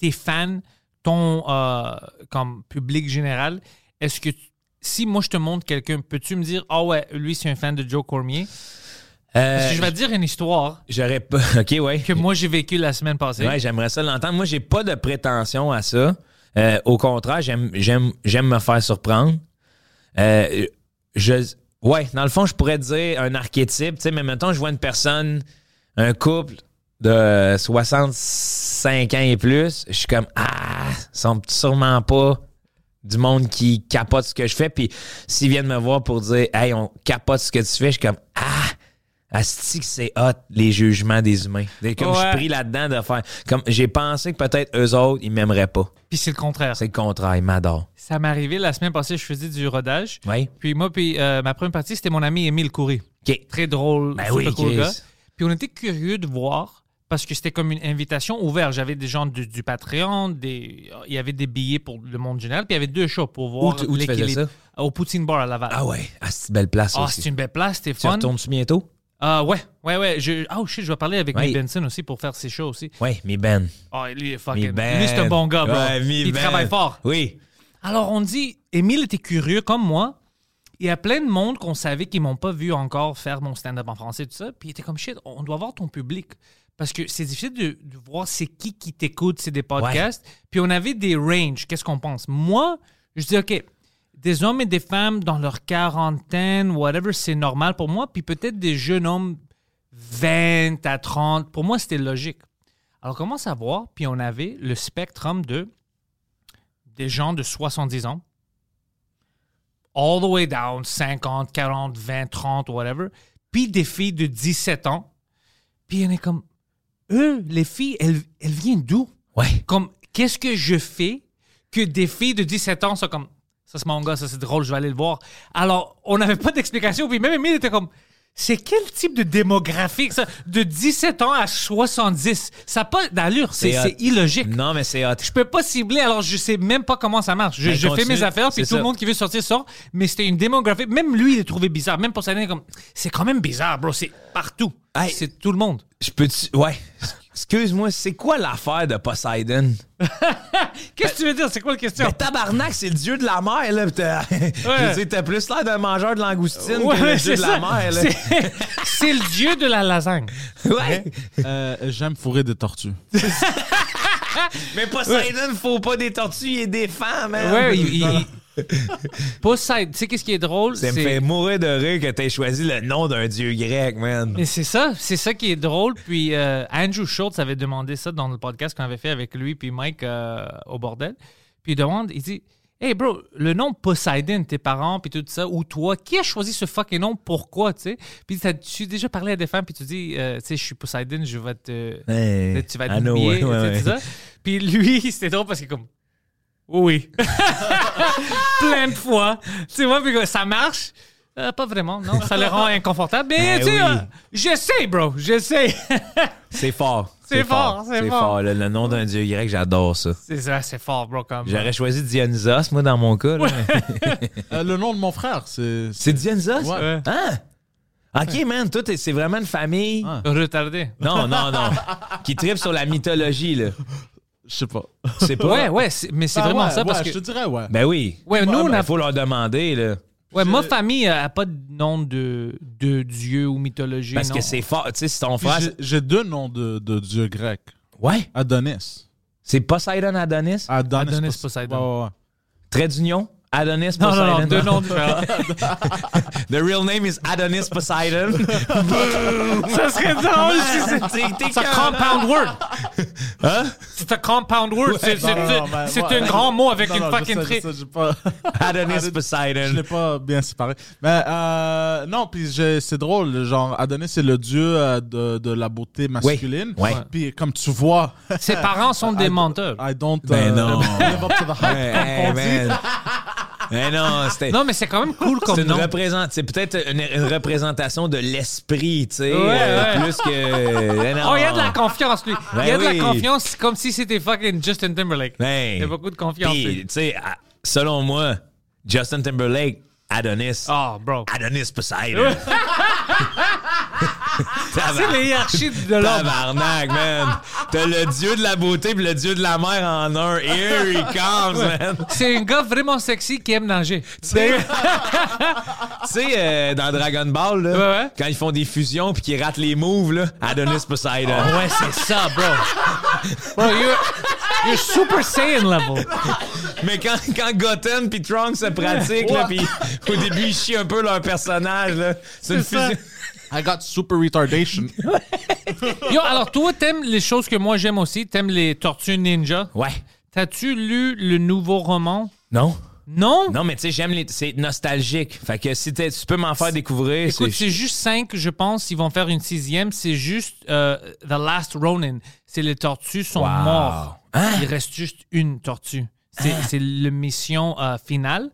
tes fans, ton euh, comme public général? Est-ce que tu- si moi je te montre quelqu'un, peux-tu me dire ah ouais, lui c'est un fan de Joe Cormier? Euh, Parce que je vais te dire une histoire J'aurais pas, ok, ouais. que moi j'ai vécu la semaine passée. Ouais, j'aimerais ça l'entendre. Moi, j'ai pas de prétention à ça. Euh, au contraire, j'aime, j'aime, j'aime me faire surprendre. Euh, je, ouais, dans le fond, je pourrais dire un archétype, tu sais, mais mettons, je vois une personne, un couple de 65 ans et plus, je suis comme, ah, ils sont sûrement pas du monde qui capote ce que je fais. Puis s'ils viennent me voir pour dire, hey, on capote ce que tu fais, je suis comme, ah, Asti que c'est hot, les jugements des humains. Comme je suis pris là-dedans de faire. Comme j'ai pensé que peut-être eux autres, ils m'aimeraient pas. Puis c'est le contraire. C'est le contraire, ils m'adorent. Ça m'est arrivé la semaine passée, je faisais du rodage. Oui. Puis moi, puis euh, ma première partie, c'était mon ami Émile Coury. Très drôle, Ben super oui, cool gars. Puis on était curieux de voir, parce que c'était comme une invitation ouverte. J'avais des gens du, du Patreon, des, il y avait des billets pour le monde général, puis il y avait deux shows pour voir tu- où tu faisais ça? Au Poutine Bar à Laval. Ah ouais, ah, c'est une belle place Ah, c'est une belle place, c'était Tu fun. retournes-tu bientôt? Ah ouais, ouais, ouais. Je, oh shit, je vais parler avec Ouais. Benson aussi pour faire ses shows aussi. Oui, mais Ben. Ah, lui, il est fucking. Ben. Lui, c'est un bon gars, bro. Ouais, il Ben. travaille fort. Oui. Alors, on dit, Émile était curieux comme moi. Il y a plein de monde qu'on savait qui m'ont pas vu encore faire mon stand-up en français, tout ça. Puis il était comme shit, on doit voir ton public. Parce que c'est difficile de, de voir c'est qui qui t'écoute, c'est des podcasts. Puis on avait des ranges. Qu'est-ce qu'on pense? Moi, je dis, OK, des hommes et des femmes dans leur quarantaine, whatever, c'est normal pour moi. Puis peut-être des jeunes hommes 20 à 30. Pour moi, c'était logique. Alors, on commence à voir, puis on avait le spectrum de des gens de 70 ans, all the way down, 50, 40, 20, 30, whatever, puis des filles de 17 ans. Puis on est comme, eux, les filles, elles, elles viennent d'où? Ouais. Comme, qu'est-ce que je fais que des filles de 17 ans sont comme, ça c'est mon gars, ça c'est drôle, je vais aller le voir. Alors, on n'avait pas d'explication, puis même Emile était comme, c'est quel type de démographie, ça? De 17 ans à 70. Ça n'a pas d'allure, c'est illogique. Non, mais c'est hot. Je peux pas cibler, alors je sais même pas comment ça marche. Je, Ben, je fais mes affaires, puis tout le monde qui veut sortir sort. Mais c'était une démographie. Même lui, il est trouvé bizarre. Même pour sa comme c'est quand même bizarre, bro. C'est partout. Hey. C'est tout le monde. Je peux-tu. Ouais. Excuse-moi, c'est quoi l'affaire de Poseidon? Qu'est-ce que tu veux dire? C'est quoi la question? Ben, tabarnak, c'est le dieu de la mer, là. t'as- Je veux dire, t'as plus l'air d'un mangeur de langoustine Ouais, que le c'est dieu de la mer, là. C'est- C'est le dieu de la lasagne. Ouais. Euh, J'aime fourrer des tortues. Mais Poseidon, faut pas des tortues, il est des femmes, man. Ouais, il, il- Poseidon. Tu sais, qu'est-ce qui est drôle? Ça me fait mourir de rire que t'aies choisi le nom d'un dieu grec, man. Mais c'est ça, c'est ça qui est drôle. Puis euh, Andrew Schultz avait demandé ça dans le podcast qu'on avait fait avec lui puis Mike euh, au bordel. Puis il demande, il dit, hey bro, le nom Poseidon, tes parents puis tout ça, ou toi, qui a choisi ce fucking nom, pourquoi, tu sais Puis tu as déjà parlé à des femmes puis tu dis, euh, tu sais, je suis Poseidon, je vais te, Hey, tu vas I know, ouais, ça. Puis lui, c'était drôle parce est comme, oui, plein de fois, tu vois, puis ça marche? Euh, pas vraiment, non, ça les rend inconfortables. Mais Eh tu sais, euh, j'essaie, bro, j'essaie. C'est fort. C'est fort, c'est fort. Le, le nom d'un dieu grec, j'adore ça. c'est ça, c'est fort, bro, comme. J'aurais choisi Dionysos, moi, dans mon cas. là. Euh, le nom de mon frère, c'est. C'est Dionysos? Ouais. Hein? OK, man, toi, c'est vraiment une famille. Ah. Retardé. Non, non, non. qui tripe sur la mythologie, là. Je sais pas. C'est pas. Ouais, ouais, mais c'est Ah, vraiment ouais, ça parce ouais, que. Je te dirais, ouais. Ben oui. Ouais, nous, on Il a. faut leur demander, là. Ouais, ma famille a pas de nom de, de dieu ou mythologie. Parce non. que c'est fort. Tu sais, c'est ton frère. j'ai- deux noms de, de dieux grecs. Ouais. Adonis. C'est Poseidon Adonis? Adonis, Adonis Pos- Poseidon. Ouais, ouais, ouais. Trait d'union? Adonis Non, non, Poseidon. non, deux noms différents. The real name is Adonis Poseidon. ça serait drôle si c'est- c'est un compound word. Hein? C'est un compound word. C'est ben, un grand mot avec Non, une non, je fucking je pas- Adonis Je Poseidon. l'ai pas bien séparé. Mais euh, non, puis c'est drôle. Genre, Adonis, c'est le dieu euh, de, de la beauté masculine. ouais. Puis comme tu vois. Ses parents sont des menteurs. I don't Ben euh, non. live up to the hype. Hey. Mais non, c'était. Non, mais c'est quand même cool comme nom. c'est peut-être une, une représentation de l'esprit, tu sais, Ouais, euh, ouais. plus que. Mais non. Oh, il y a de la confiance, lui. Il y a Ben de oui. la confiance comme si c'était fucking Justin Timberlake. Ben, Il y a beaucoup de confiance. tu sais, selon moi, Justin Timberlake, Adonis. Oh, bro. Adonis Poseidon. C'est les hiérarchies de l'homme. Tabarnak, man. T'as le dieu de la beauté puis le dieu de la mer en un. Here he comes, man. C'est un gars vraiment sexy qui aime nager. Tu sais, euh, dans Dragon Ball, là, Ouais, ouais. quand ils font des fusions puis qu'ils ratent les moves, là, Adonis Poseidon. Ouais, c'est ça, bro. Bro, you're, you're Super Saiyan level. Mais quand, quand Goten puis Trunks se pratiquent, là, puis au début, ils chient un peu leur personnage, là. C'est une ça. fusion. I got super retardation. Yo, alors toi, t'aimes les choses que moi j'aime aussi. T'aimes les Tortues Ninja. Ouais. T'as-tu lu le nouveau roman? Non? Non? Non, mais tu sais, j'aime les. C'est nostalgique. Fait que si t'es- tu peux m'en faire découvrir, Écoute, c'est. juste cinq, je pense. Ils vont faire une sixième. C'est juste euh, The Last Ronin. C'est les tortues sont Wow. morts. Hein? Il reste juste une tortue. C'est c'est le mission euh, finale.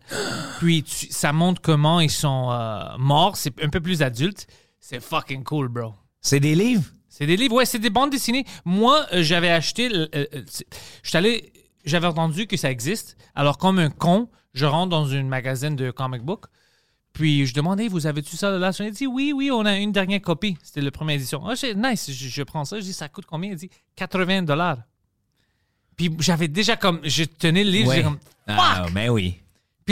Puis tu- ça montre comment ils sont euh, morts. C'est un peu plus adulte. C'est fucking cool, bro. C'est des livres? C'est des livres, ouais, c'est des bandes dessinées. Moi, euh, j'avais acheté. euh, euh, je allé. J'avais entendu que ça existe. Alors, comme un con, je rentre dans une magazine de comic book. Puis je demandais, vous avez-tu ça là? Il dit, oui, oui, on a une dernière copie. C'était la première édition. J'ai- nice, je, je prends ça. Je dis, ça coûte combien? Il dit, 80 dollars. Puis j'avais déjà comme, je tenais le livre, j'ai Ouais. comme, Ah, ben oui.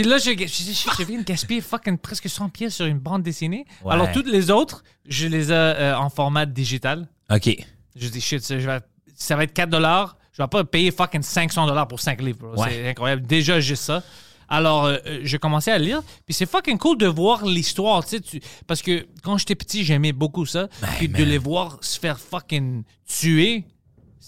Puis là, je, je, je, je viens de gaspiller fucking presque 100 pièces sur une bande dessinée. Ouais. Alors, toutes les autres, je les ai euh, en format digital. OK. Je dis, shit, ça, je vais- ça va être 4 dollars. Je vais pas payer fucking 500 dollars pour 5 livres. Ouais. C'est incroyable. Déjà, j'ai ça. Alors, euh, euh, j'ai commencé à lire. Puis c'est fucking cool de voir l'histoire, tu sais. Parce que quand j'étais petit, j'aimais beaucoup ça. puis de les voir se faire fucking tuer,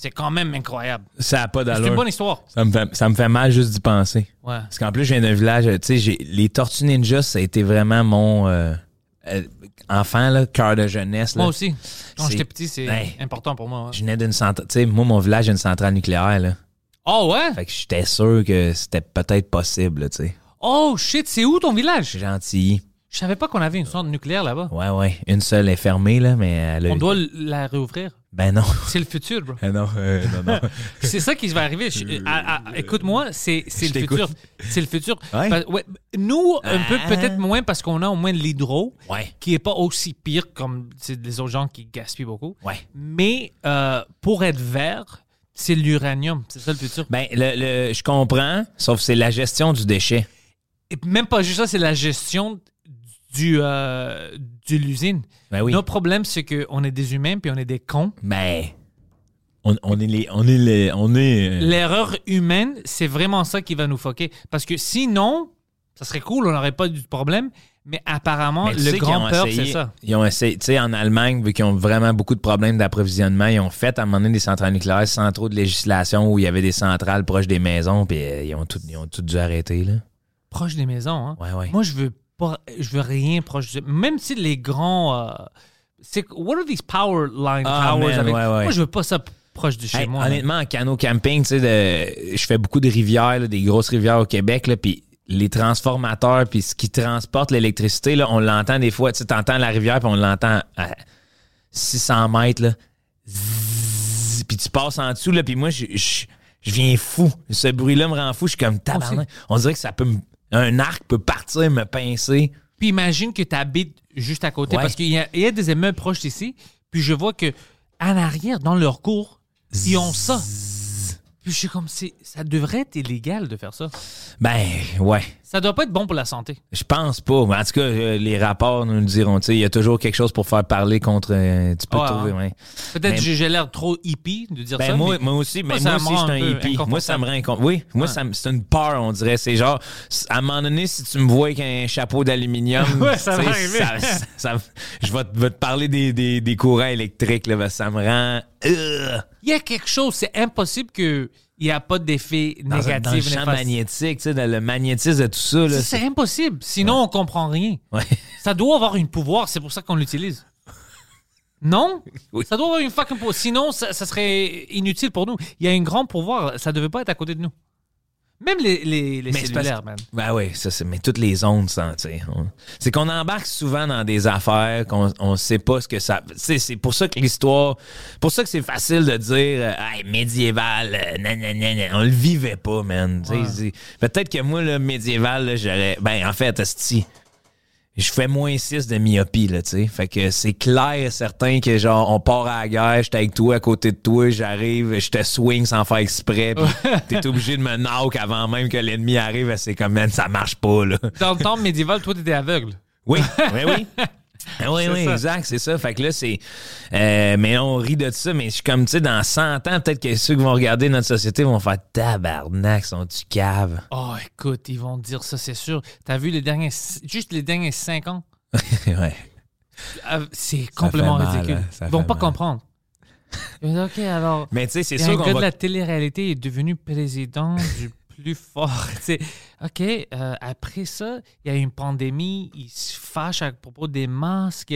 c'est quand même incroyable. Ça a pas C'est une d'allure. bonne histoire. Ça me, fait, ça me fait mal juste d'y penser. Ouais. Parce qu'en plus, je viens d'un village, tu sais, les Tortues Ninja, ça a été vraiment mon euh, euh, enfant, là, cœur de jeunesse. là. Moi aussi. Quand j'étais petit, c'est Ouais. important pour moi. ouais. Je venais d'une centrale. Tu sais, moi, mon village a une centrale nucléaire, là. Oh ouais? Fait que j'étais sûr que c'était peut-être possible, tu sais. Oh shit, c'est où ton village? Gentil. Je savais pas qu'on avait une centre nucléaire là-bas. Ouais, ouais. Une seule est fermée, là, mais elle a- On doit la réouvrir. Ben non. C'est le futur, bro. non, euh, non, non. C'est ça qui va arriver. Ah, Écoute-moi, c'est le futur. C'est le futur. Ouais. Parce- ouais, nous, un peu Ah. peut-être moins parce qu'on a au moins l'hydro, Ouais. qui est pas aussi pire comme les autres gens qui gaspillent beaucoup. Ouais. Mais euh, pour être vert, c'est l'uranium. C'est ça le futur. Ben, le, le- je comprends, sauf que c'est la gestion du déchet. Et même pas juste ça, c'est la gestion du, euh, de l'usine. Ben oui. Notre problème, c'est qu'on est des humains puis on est des cons. Ben, on, on est les. On est les. On est. euh, L'erreur humaine, c'est vraiment ça qui va nous foquer. Parce que sinon, ça serait cool, on n'aurait pas du problème. Mais apparemment, Mais le grand peur, c'est ça. Ils ont essayé, tu sais, en Allemagne, vu qu'ils ont vraiment beaucoup de problèmes d'approvisionnement, ils ont fait à un moment donné des centrales nucléaires sans trop de législation où il y avait des centrales proches des maisons, puis euh, ils ont tout, ils ont tout dû arrêter, là. Proche des maisons. Hein. Ouais, ouais. Moi, je veux pas, je veux rien proche. de- Même si les grands. euh, c'est what are these power line Ah, towers man, avec- ouais, ouais. Moi, je veux pas ça proche de chez Hey, moi. honnêtement, en canot camping, tu sais, je fais beaucoup de rivières, là, des grosses rivières au Québec, là, puis les transformateurs, puis ce qui transporte l'électricité, là, on l'entend des fois. Tu entends la rivière, puis on l'entend à 600 mètres, là. Puis tu passes en dessous, là, puis moi, je, je, je viens fou. Ce bruit-là me rend fou. Je suis comme tabarnak. On dirait que ça peut me- Un arc peut partir, me pincer. Puis imagine que tu habites juste à côté Ouais. parce qu'il y, a- il y a des immeubles proches d'ici. Puis je vois que en arrière, dans leur cour, ils ont ça. Puis je suis comme, c'est- ça devrait être illégal de faire ça. Ben, ouais. Ça doit pas être bon pour la santé. Je pense pas. En tout cas, euh, les rapports nous le diront. Tu sais, Il y a toujours quelque chose pour faire parler contre. euh, tu peux Ouais, trouver, hein. ouais. Peut-être que j'ai l'air trop hippie de dire Ben, ça. moi, mais moi aussi, mais moi aussi, je suis un hippie. Moi, ça me rend. Oui, moi, Ouais. c'est une peur, on dirait. C'est genre, à un moment donné, si tu me vois avec un chapeau d'aluminium, ça ça- ça- je vais te, vais te parler des, des, des courants électriques, là, que ça me rend. Ugh. Il y a quelque chose, c'est impossible qu'il n'y a pas d'effet négatif. dans le champ magnétique, tu sais, dans le magnétisme de tout ça. Là, C'est c'est impossible. Sinon, on comprend rien. Ouais. Ça doit avoir une pouvoir, c'est pour ça qu'on l'utilise. Non? Oui. Ça doit avoir une fucking pouvoir. Sinon, ça, ça serait inutile pour nous. Il y a un grand pouvoir. Ça devait pas être à côté de nous. Même les, les, les cellulaires, man. Ben oui, ça c'est mais toutes les ondes sais. on- C'est qu'on embarque souvent dans des affaires qu'on on sait pas ce que ça c'est pour ça que l'histoire pour ça que c'est facile de dire euh, hey, médiéval euh, nanana, on le vivait pas man, c'est- peut-être que moi le médiéval j'aurais ben en fait asti je fais moins 6 de myopie, là, tu sais. Fait que c'est clair et certain que, genre, on part à la guerre, j'étais avec toi, à côté de toi, j'arrive, je te swing sans faire exprès, pis t'es obligé de me knock avant même que l'ennemi arrive, c'est comme, man, ça marche pas, là. Dans le temps médiéval, toi, t'étais aveugle. Oui, oui, oui. Ah oui, oui, ça. exact, c'est ça. Fait que là, c'est. euh, mais on rit de ça, mais je suis comme, tu sais, dans 100 ans, peut-être que ceux qui vont regarder notre société vont faire tabarnak, sont-tu cave? Oh, écoute, ils vont dire ça, c'est sûr. T'as vu les derniers, juste les derniers cinq ans? ouais. Ah, C'est complètement mal, ridicule. hein, ça Ils vont pas mal. comprendre. Dire, OK, alors, Mais tu sais, c'est sûr qu'on gars va. de la télé-réalité est devenu président du plus fort. OK, euh, après ça, il y a une pandémie, il se fâche à propos des masques.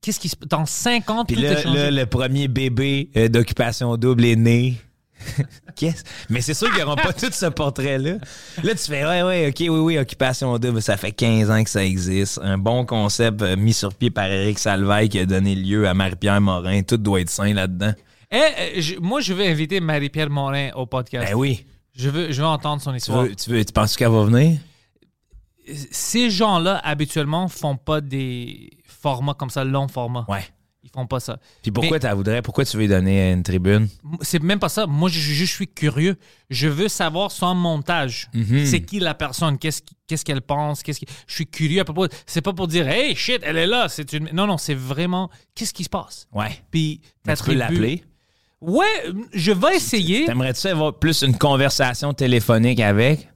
Qu'est-ce qui se Dans 5 ans, Puis tout là, là, le premier bébé euh, d'occupation double est né. Qu'est-ce? Mais c'est sûr qu'ils n'auront pas tout ce portrait-là. Là, tu fais, ouais, ouais, ok, oui, oui, occupation double, ça fait 15 ans que ça existe. Un bon concept euh, mis sur pied par Eric Salvaille qui a donné lieu à Marie-Pierre Morin. Tout doit être sain là-dedans. Eh, moi, je veux inviter Marie-Pierre Morin au podcast. Ben oui. Je, veux, je veux entendre son Tu, histoire. veux, tu, veux, tu penses qu'elle va venir? Ces gens-là, habituellement, font pas des formats comme ça, long format. Ouais. Ils font pas ça. Puis pourquoi tu voudrais? Pourquoi tu veux lui donner une tribune? C'est même pas ça. Moi, je, je suis curieux. Je veux savoir son montage. Mhm. C'est qui la personne? Qu'est-ce qu'elle pense? Qu'est-ce qui... Je suis curieux à propos. C'est pas pour dire, hey, shit, elle est là. C'est une... Non, non, c'est vraiment qu'est-ce qui se passe? Ouais. Puis, tu peux l'appeler. Ouais, je vais essayer. T'aimerais-tu avoir plus une conversation téléphonique avec?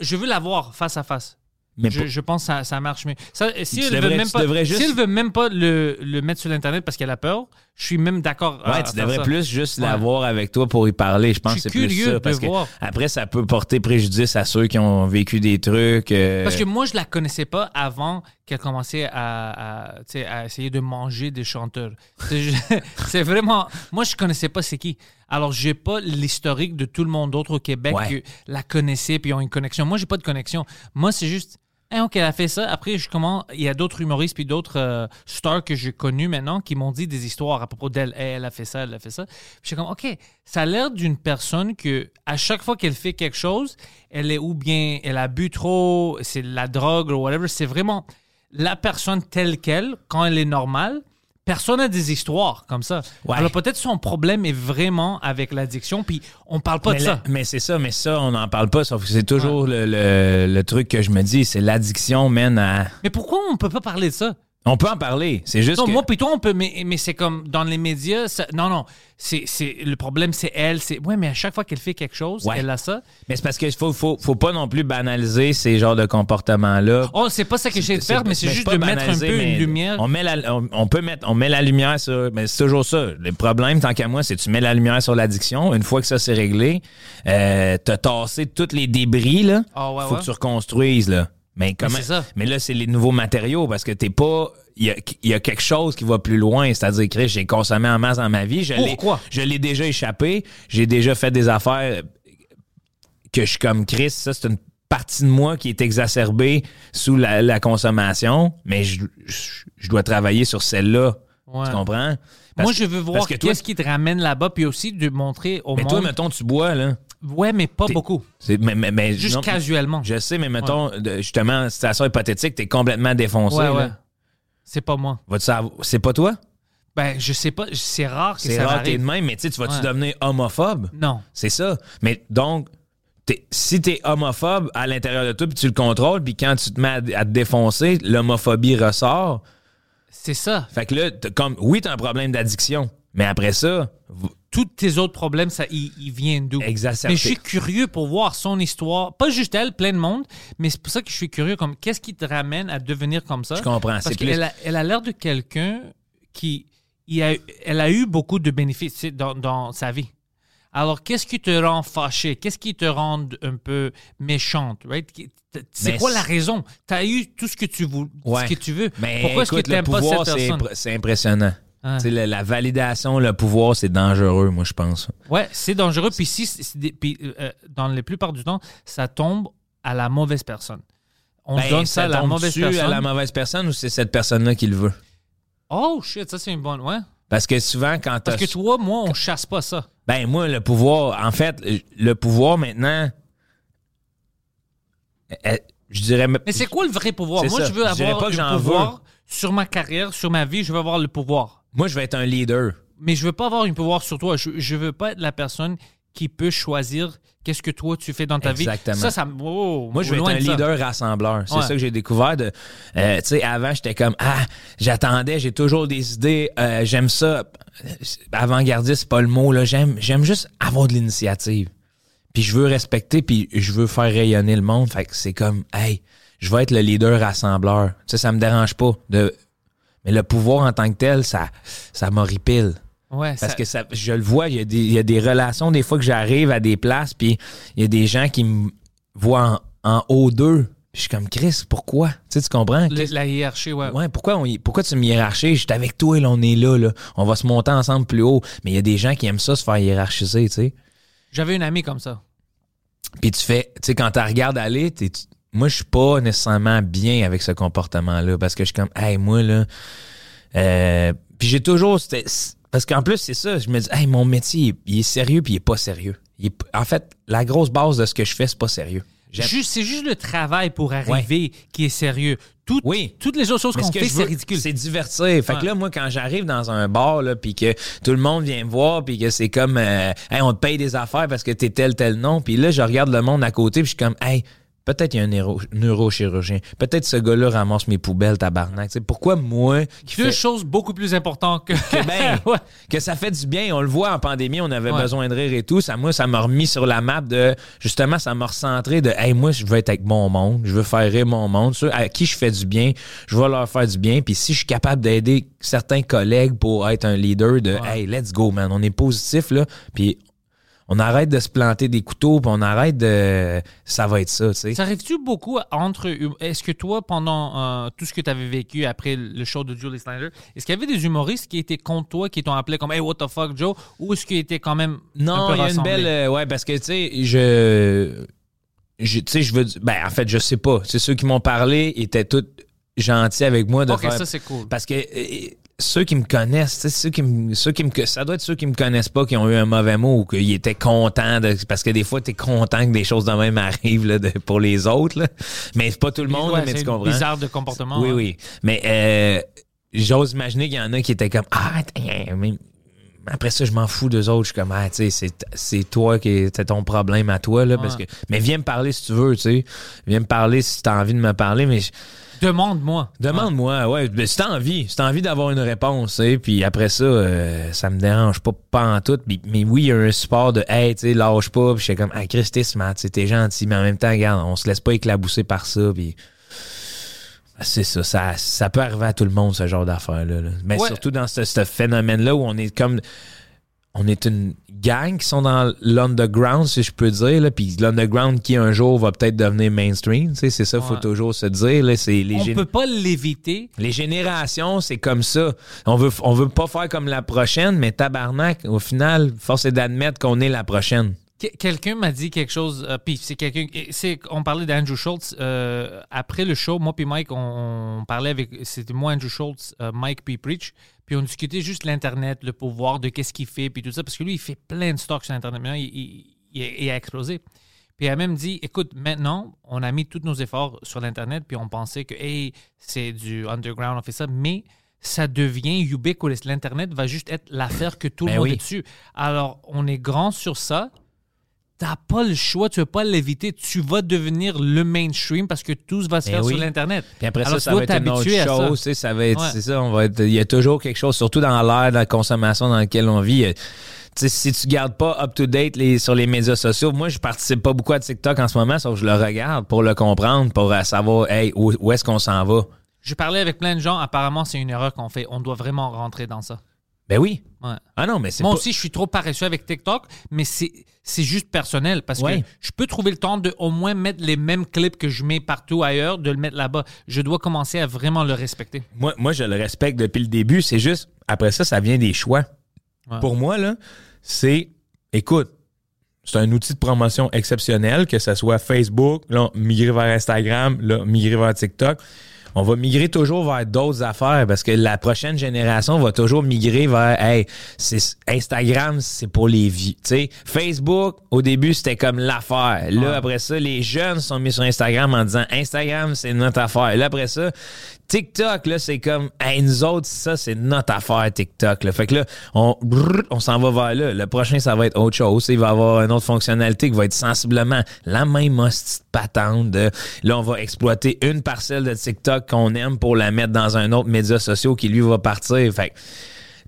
Je veux la voir face à face. Mais Je, pense que ça, ça marche mieux. Ça, si, Tu elle devrais- veut même tu pas, devrais si elle veut même pas le, le mettre sur l'Internet parce qu'elle a peur, je suis même d'accord. Ouais, à tu devrais plus juste Ouais. l'avoir avec toi pour y parler. Je pense Je que c'est plus curieux ça. Parce de que voir. après, ça peut porter préjudice à ceux qui ont vécu des trucs. euh, Parce que moi, je la connaissais pas avant qu'elle commençait à, à, essayer de manger des chanteurs. C'est c'est vraiment... Moi, je connaissais pas c'est qui. Alors, j'ai pas l'historique de tout le monde d'autre au Québec Ouais. qui la connaissait puis ont une connexion. Moi, j'ai pas de connexion. Moi, c'est juste... Hein, OK, elle a fait ça. Après, je commence... Il y a d'autres humoristes puis d'autres euh, stars que j'ai connus maintenant qui m'ont dit des histoires à propos d'elle. Hey, elle a fait ça, elle a fait ça. Puis j'étais comme, OK, ça a l'air d'une personne que à chaque fois qu'elle fait quelque chose, elle est ou bien elle a bu trop, c'est la drogue ou whatever. C'est vraiment la personne telle qu'elle, quand elle est normale. Personne n'a des histoires comme ça. Ouais. Alors peut-être son problème est vraiment avec l'addiction, puis on parle pas mais, de la- ça. mais c'est ça, mais ça, on n'en parle pas. Sauf que c'est toujours le, le- le truc que je me dis, c'est l'addiction mène à. Mais pourquoi on peut pas parler de ça? On peut en parler. C'est juste Non, que. moi, puis toi, on peut, mais, mais c'est comme dans les médias. ça- non, non. C'est, c'est, le problème, c'est elle. C'est, ouais, mais à chaque fois qu'elle fait quelque chose, Ouais. elle a ça. Mais c'est parce qu'il faut, faut, faut pas non plus banaliser ces genres de comportements-là. Oh, c'est pas ça que j'essaie de faire, mais c'est juste de mettre un peu une lumière. On, met la, on, on peut mettre, on met la lumière sur. Mais c'est toujours ça. Le problème, tant qu'à moi, c'est que tu mets la lumière sur l'addiction. Une fois que ça c'est réglé, euh, t'as tassé tous les débris, là. Ah ouais, faut ouais. que tu reconstruises, là. Mais comment. c'est ça? Mais là, c'est les nouveaux matériaux parce que t'es pas. Il y a, il y a quelque chose qui va plus loin. C'est-à-dire que j'ai consommé en masse dans ma vie. Je l'ai- Pourquoi? Je l'ai déjà échappé. J'ai déjà fait des affaires que je suis comme Chris. Ça, c'est une partie de moi qui est exacerbée sous la, la consommation. Mais je, je- je dois travailler sur celle-là. Ouais. Tu comprends? Parce Moi, je veux voir qu'est-ce qui te ramène là-bas, puis aussi de montrer au Mais monde. toi, mettons, tu bois, là. Ouais, mais pas beaucoup. C'est- Mais, mais- mais- Juste non, casuellement. Je sais, mais mettons, de- justement, situation hypothétique, t'es complètement défoncé. ouais, ouais. C'est pas moi. C'est pas toi? Ben, je sais pas. C'est rare que C'est ça rare que t'es de même, mais tu vas-tu Ouais. devenir homophobe? Non. C'est ça. Mais donc, si t'es homophobe à l'intérieur de toi, puis tu le contrôles, puis quand tu te mets à, à te défoncer, l'homophobie ressort. C'est ça. Fait que là, comme, oui, t'as un problème d'addiction, mais après ça, Tous tes autres problèmes, ça, ils, viennent d'où? Exacerbé. Mais je suis curieux pour voir son histoire. Pas juste elle, plein de monde, mais c'est pour ça que je suis curieux. Comme, qu'est-ce qui te ramène à devenir comme ça? Je comprends, Parce qu'elle a, elle a l'air de quelqu'un qui. il a, elle a eu beaucoup de bénéfices dans, dans sa vie. Alors, qu'est-ce qui te rend fâché? Qu'est-ce qui te rend un peu méchante? Right? C'est Mais quoi la raison? Tu as eu tout ce que tu, veux, Ouais. ce que tu veux. Mais Pourquoi est-ce que tu le n'aimes pas cette personne? c'est impressionnant. Ah. La, la validation, le pouvoir, c'est dangereux, moi, je pense. Ouais, c'est dangereux. Puis, si, puis, euh, dans la plupart du temps, ça tombe à la mauvaise personne. On Ben, donne ça à la mauvaise personne. à la mauvaise personne ou c'est cette personne-là qui le veut? Oh shit, ça c'est une bonne. Ouais. Parce que souvent, quand. Parce que toi, moi, on chasse pas ça. Ben, moi, le pouvoir, en fait, le pouvoir, maintenant... euh, Je dirais... Mais c'est quoi le vrai pouvoir? Moi, ça. je veux Je avoir pas que le pouvoir sur ma carrière, sur ma vie. Je veux avoir le pouvoir. Moi, je vais être un leader. Mais je veux pas avoir un pouvoir sur toi. Je, je veux pas être la personne qui peut choisir qu'est-ce que toi tu fais dans ta Exactement. vie. Ça, ça. oh, Moi, je vais être un de ça. leader rassembleur. C'est Ouais. ça que j'ai découvert. De, euh, tu sais, avant, j'étais comme ah, j'attendais, j'ai toujours des idées, euh, j'aime ça. Avant-gardiste, c'est pas le mot là. J'aime, j'aime juste avoir de l'initiative. Puis je veux respecter, puis je veux faire rayonner le monde. Fait que c'est comme hey, je vais être le leader rassembleur. Tu sais, ça me dérange pas de. Mais le pouvoir en tant que tel, ça, ça m'horripile. Ouais, Parce ça- que ça, je le vois, il y, a des, il y a des relations, des fois que j'arrive à des places, puis il y a des gens qui me voient en, en haut d'eux. Je suis comme, Chris, pourquoi? Tu sais, tu comprends? le- la hiérarchie, ouais. Ouais, pourquoi, on, pourquoi tu me hiérarchises? Je suis avec toi, là, on est là, là. On va se monter ensemble plus haut. Mais il y a des gens qui aiment ça, se faire hiérarchiser, tu sais. J'avais une amie comme ça. Puis tu fais, tu sais, quand tu regardes aller, tu- moi, je suis pas nécessairement bien avec ce comportement-là parce que je suis comme, hey, moi, là. euh, puis j'ai toujours. Parce qu'en plus, c'est ça, je me dis, hey, mon métier, il, il est sérieux puis il est pas sérieux. Il est en fait, la grosse base de ce que je fais, c'est pas sérieux. C'est juste le travail pour arriver qui est sérieux. Tout- Oui. Toutes les autres choses qu'on fait, c'est ridicule. C'est divertir. Fait Ouais. que là, moi, quand j'arrive dans un bar, là, puis que tout le monde vient me voir, puis que c'est comme, euh, hey, on te paye des affaires parce que t'es tel, tel nom. Puis là, je regarde le monde à côté, puis je suis comme, hey, peut-être il y a un neuro- neurochirurgien. Peut-être ce gars-là ramasse mes poubelles, tabarnak. Tu sais, pourquoi moi, qui Deux fait choses beaucoup plus importantes que. que, ben, Ouais. que ça fait du bien. On le voit en pandémie, on avait Ouais. besoin de rire et tout. Ça, moi, ça m'a remis sur la map de, justement, ça m'a recentré de, hey, moi, je veux être avec mon monde, je veux faire rire mon monde. Ceux à qui je fais du bien, je vais leur faire du bien. Puis si je suis capable d'aider certains collègues pour être un leader de, hey, let's go, man, on est positif, là. Puis on arrête de se planter des couteaux, puis on arrête de, ça va être ça, tu sais. Ça arrive-tu beaucoup entre. Est-ce que toi, pendant euh, tout ce que tu avais vécu après le show de Julie Snyder, est-ce qu'il y avait des humoristes qui étaient contre toi, qui t'ont appelé comme Hey, what the fuck, Joe? Ou est-ce qu'ils étaient quand même. Non, il y a une belle. euh, ouais, parce que, tu sais, je. je- Tu sais, je veux. dire- Ben, en fait, je sais pas. C'est ceux qui m'ont parlé étaient tous gentils avec moi de Ok, faire. ça, c'est cool. Parce que euh, ceux qui me connaissent, tu sais, ceux qui me, ceux qui me, ça doit être ceux qui me connaissent pas qui ont eu un mauvais mot ou qu'ils étaient contents de, parce que des fois t'es content que des choses de même arrivent là, de- pour les autres, là. mais c'est pas tout le monde, Ouais, mais c'est tu comprends. bizarre de comportement. Oui, hein. oui. Mais euh, j'ose imaginer qu'il y en a qui étaient comme Ah, mais après ça, je m'en fous d'eux autres. Je suis comme Ah, tu sais, c'est- c'est toi qui c'est ton problème à toi. Là, parce que, mais viens me parler si tu veux, tu sais. Viens me parler si tu as envie de me parler. Mais je- Demande-moi. demande-moi, ouais. ben, si t'as envie, si t'as envie d'avoir une réponse, sais. Puis après ça, euh, ça me dérange pas, pas en tout. Mais, mais oui, il y a un support de Hey, tu sais, lâche pas. Puis je suis comme Ah, sais, t'es gentil. Mais en même temps, regarde, on se laisse pas éclabousser par ça. Puis. C'est ça, ça, ça peut arriver à tout le monde, ce genre d'affaires-là. là. Mais Ouais. surtout dans ce, ce phénomène-là où on est comme. On est une gang qui sont dans l'underground, si je peux dire. Là, puis l'underground qui un jour va peut-être devenir mainstream. C'est ça, faut Ouais. toujours se dire. Là, c'est les, On gén- peut pas l'éviter. les générations, c'est comme ça. On veut, on veut pas faire comme la prochaine, mais tabarnak, au final, force est d'admettre qu'on est la prochaine. Que- Quelqu'un m'a dit quelque chose, euh, puis c'est quelqu'un, on parlait d'Andrew Schultz. euh, après le show, moi puis Mike, on, on parlait avec, c'était moi, Andrew Schultz, euh, Mike puis Preach, puis on discutait juste l'Internet, le pouvoir, de qu'est-ce qu'il fait, puis tout ça, parce que lui, il fait plein de stocks sur Internet. Maintenant, il, il- il a- explosé. Puis il a même dit, écoute, maintenant, on a mis tous nos efforts sur l'Internet, puis on pensait que, hey, c'est du underground, on fait ça, mais ça devient ubiquitous. L'Internet va juste être l'affaire que tout le Ben monde oui. est dessus. Alors, on est grand sur ça, t'as pas le choix, tu peux pas l'éviter. Tu vas devenir le mainstream parce que tout va se Ben faire oui. sur l'Internet. Puis après Alors, ça, ça va être une autre t'habituer à ça. chose. sais, Ça va être, Ouais. c'est ça, on va être, il y a toujours quelque chose, surtout dans l'ère de la consommation dans laquelle on vit. si tu gardes pas up-to-date les, sur les médias sociaux, moi, je participe pas beaucoup à TikTok en ce moment, sauf que je le regarde pour le comprendre, pour euh, savoir, hey, où, où est-ce qu'on s'en va? Je parlais avec plein de gens. Apparemment, c'est une erreur qu'on fait. On doit vraiment rentrer dans ça. Ben oui. Ouais. Ah non, mais c'est Moi pas- aussi, je suis trop paresseux avec TikTok, mais c'est c'est juste personnel parce Ouais. que je peux trouver le temps de au moins mettre les mêmes clips que je mets partout ailleurs, de le mettre là-bas. Je dois commencer à vraiment le respecter. Moi, moi, je le respecte depuis le début. C'est juste, après ça, ça vient des choix. Ouais. Pour moi, là, c'est, écoute, c'est un outil de promotion exceptionnel, que ce soit Facebook, là, migrer vers Instagram, là, migrer vers TikTok. On va migrer toujours vers d'autres affaires parce que la prochaine génération va toujours migrer vers hey, c'est Instagram, c'est pour les sais, Facebook, au début, c'était comme l'affaire. Là, après ça, les jeunes sont mis sur Instagram en disant Instagram, c'est notre affaire. Là, après ça, TikTok, là, c'est comme hey, nous autres, ça, c'est notre affaire, TikTok. Là. Fait que là, on, brrr, on s'en va vers là. Le prochain, ça va être autre chose. Il va y avoir une autre fonctionnalité qui va être sensiblement la même hostie de patente. de- là, on va exploiter une parcelle de TikTok qu'on aime pour la mettre dans un autre média social qui, lui, va partir. Fait que